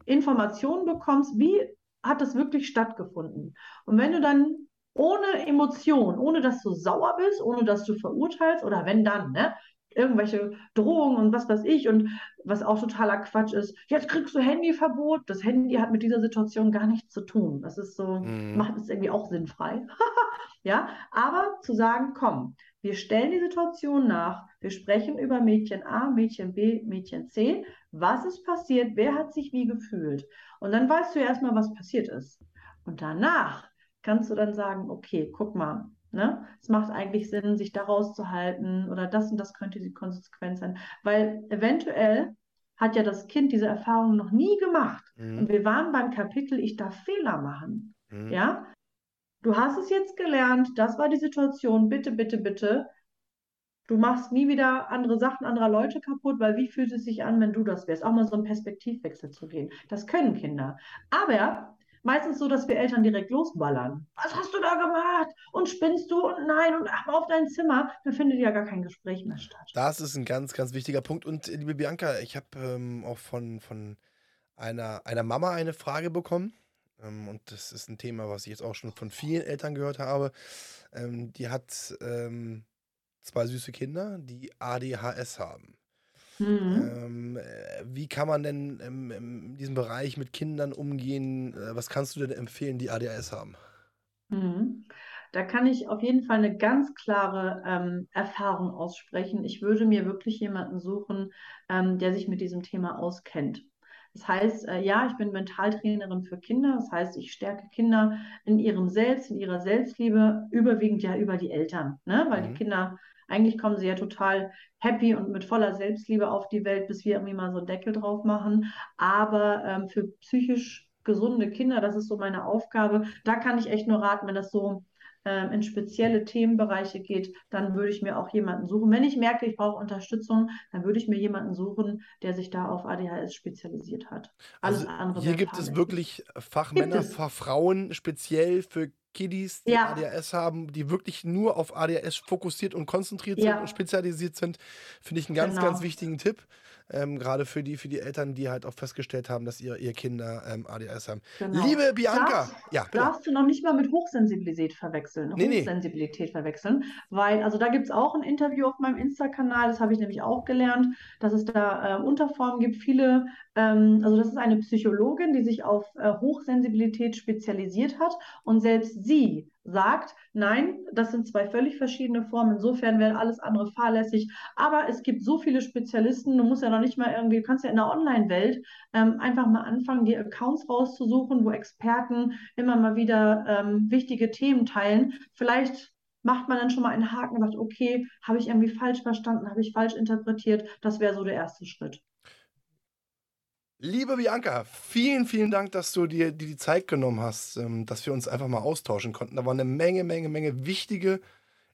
Informationen bekommst, wie hat das wirklich stattgefunden. Und wenn du dann ohne Emotion, ohne dass du sauer bist, ohne dass du verurteilst oder wenn dann, ne, irgendwelche Drohungen und was weiß ich und was auch totaler Quatsch ist. Jetzt kriegst du Handyverbot. Das Handy hat mit dieser Situation gar nichts zu tun. Das ist so, mhm. macht es irgendwie auch sinnfrei. ja, aber zu sagen, komm, wir stellen die Situation nach. Wir sprechen über Mädchen A, Mädchen B, Mädchen C. Was ist passiert? Wer hat sich wie gefühlt? Und dann weißt du ja erstmal, was passiert ist. Und danach kannst du dann sagen, okay, guck mal, Ne? Es macht eigentlich Sinn, sich da rauszuhalten oder das und das könnte die Konsequenz sein. Weil eventuell hat ja das Kind diese Erfahrung noch nie gemacht. Mhm. Und wir waren beim Kapitel, ich darf Fehler machen. Mhm. Ja? Du hast es jetzt gelernt, das war die Situation, bitte, bitte, bitte. Du machst nie wieder andere Sachen anderer Leute kaputt, weil wie fühlt es sich an, wenn du das wärst? Auch mal so einen Perspektivwechsel zu gehen. Das können Kinder. Aber meistens so, dass wir Eltern direkt losballern. Was hast du da gemacht? Und spinnst du? Und nein, und ach, auf dein Zimmer. Da findet ja gar kein Gespräch mehr statt. Das ist ein ganz, ganz wichtiger Punkt. Und liebe Bianca, ich habe ähm, auch von, von einer, einer Mama eine Frage bekommen. Ähm, und das ist ein Thema, was ich jetzt auch schon von vielen Eltern gehört habe. Ähm, die hat ähm, zwei süße Kinder, die ADHS haben. Mhm. Ähm, äh, wie kann man denn ähm, in diesem Bereich mit Kindern umgehen? Äh, was kannst du denn empfehlen, die ADHS haben? Mhm. Da kann ich auf jeden Fall eine ganz klare ähm, Erfahrung aussprechen. Ich würde mir wirklich jemanden suchen, ähm, der sich mit diesem Thema auskennt. Das heißt, äh, ja, ich bin Mentaltrainerin für Kinder. Das heißt, ich stärke Kinder in ihrem Selbst, in ihrer Selbstliebe, überwiegend ja über die Eltern, ne? weil mhm. die Kinder eigentlich kommen sie ja total happy und mit voller Selbstliebe auf die Welt, bis wir irgendwie mal so einen Deckel drauf machen. Aber ähm, für psychisch gesunde Kinder, das ist so meine Aufgabe. Da kann ich echt nur raten, wenn das so ähm, in spezielle Themenbereiche geht, dann würde ich mir auch jemanden suchen. Wenn ich merke, ich brauche Unterstützung, dann würde ich mir jemanden suchen, der sich da auf ADHS spezialisiert hat. Alles also andere. Hier gibt es wirklich Fachmänner, Fachfrauen speziell für Kiddies, die ja. ADHS haben, die wirklich nur auf ADHS fokussiert und konzentriert ja. sind und spezialisiert sind, finde ich einen ganz, genau. ganz wichtigen Tipp. Ähm, Gerade für die, für die Eltern, die halt auch festgestellt haben, dass ihr, ihr Kinder ähm, ADHS haben. Genau. Liebe Bianca, darfst, ja, bitte. darfst du noch nicht mal mit Hochsensibilität verwechseln. Nee, Hochsensibilität nee. verwechseln. Weil, also da gibt es auch ein Interview auf meinem Insta-Kanal, das habe ich nämlich auch gelernt, dass es da äh, Unterformen gibt. Viele, ähm, also das ist eine Psychologin, die sich auf äh, Hochsensibilität spezialisiert hat und selbst sie sagt, nein, das sind zwei völlig verschiedene Formen, insofern wäre alles andere fahrlässig. Aber es gibt so viele Spezialisten, du musst ja noch nicht mal irgendwie, du kannst ja in der Online-Welt ähm, einfach mal anfangen, die Accounts rauszusuchen, wo Experten immer mal wieder ähm, wichtige Themen teilen. Vielleicht macht man dann schon mal einen Haken und sagt, okay, habe ich irgendwie falsch verstanden, habe ich falsch interpretiert. Das wäre so der erste Schritt. Liebe Bianca, vielen, vielen Dank, dass du dir die Zeit genommen hast, ähm, dass wir uns einfach mal austauschen konnten. Da war eine Menge, Menge, Menge wichtige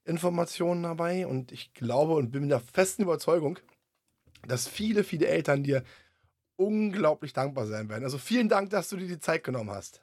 Informationen dabei und ich glaube und bin der festen Überzeugung, dass viele, viele Eltern dir unglaublich dankbar sein werden. Also vielen Dank, dass du dir die Zeit genommen hast.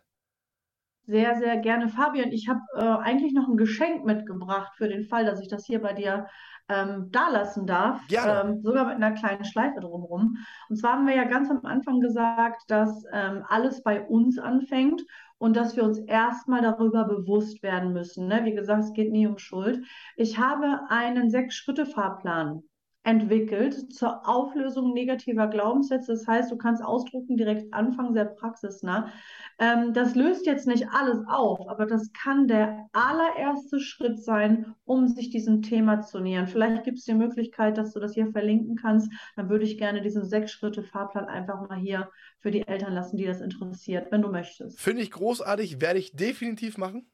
Sehr, sehr gerne, Fabian. Ich habe äh, eigentlich noch ein Geschenk mitgebracht für den Fall, dass ich das hier bei dir ähm, dalassen darf, ähm, sogar mit einer kleinen Schleife drumherum. Und zwar haben wir ja ganz am Anfang gesagt, dass ähm, alles bei uns anfängt und dass wir uns erstmal darüber bewusst werden müssen. Ne? Wie gesagt, es geht nie um Schuld. Ich habe einen Sechs-Schritte-Fahrplan entwickelt zur Auflösung negativer Glaubenssätze. Das heißt, du kannst ausdrucken, direkt anfangen, sehr praxisnah. Ähm, das löst jetzt nicht alles auf, aber das kann der allererste Schritt sein, um sich diesem Thema zu nähern. Vielleicht gibt es die Möglichkeit, dass du das hier verlinken kannst. Dann würde ich gerne diesen sechs Schritte Fahrplan einfach mal hier für die Eltern lassen, die das interessiert, wenn du möchtest. Finde ich großartig, werde ich definitiv machen.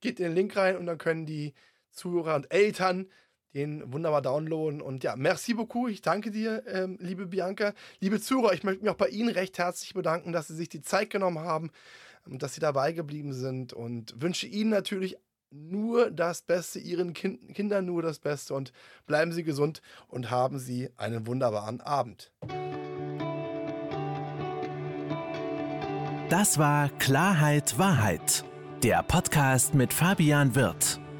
Geht in den Link rein und dann können die Zuhörer und Eltern den wunderbar downloaden. Und ja, merci beaucoup. Ich danke dir, ähm, liebe Bianca. Liebe Zuhörer, ich möchte mich auch bei Ihnen recht herzlich bedanken, dass Sie sich die Zeit genommen haben, ähm, dass Sie dabei geblieben sind und wünsche Ihnen natürlich nur das Beste, Ihren kind Kindern nur das Beste und bleiben Sie gesund und haben Sie einen wunderbaren Abend. Das war Klarheit Wahrheit, der Podcast mit Fabian Wirth.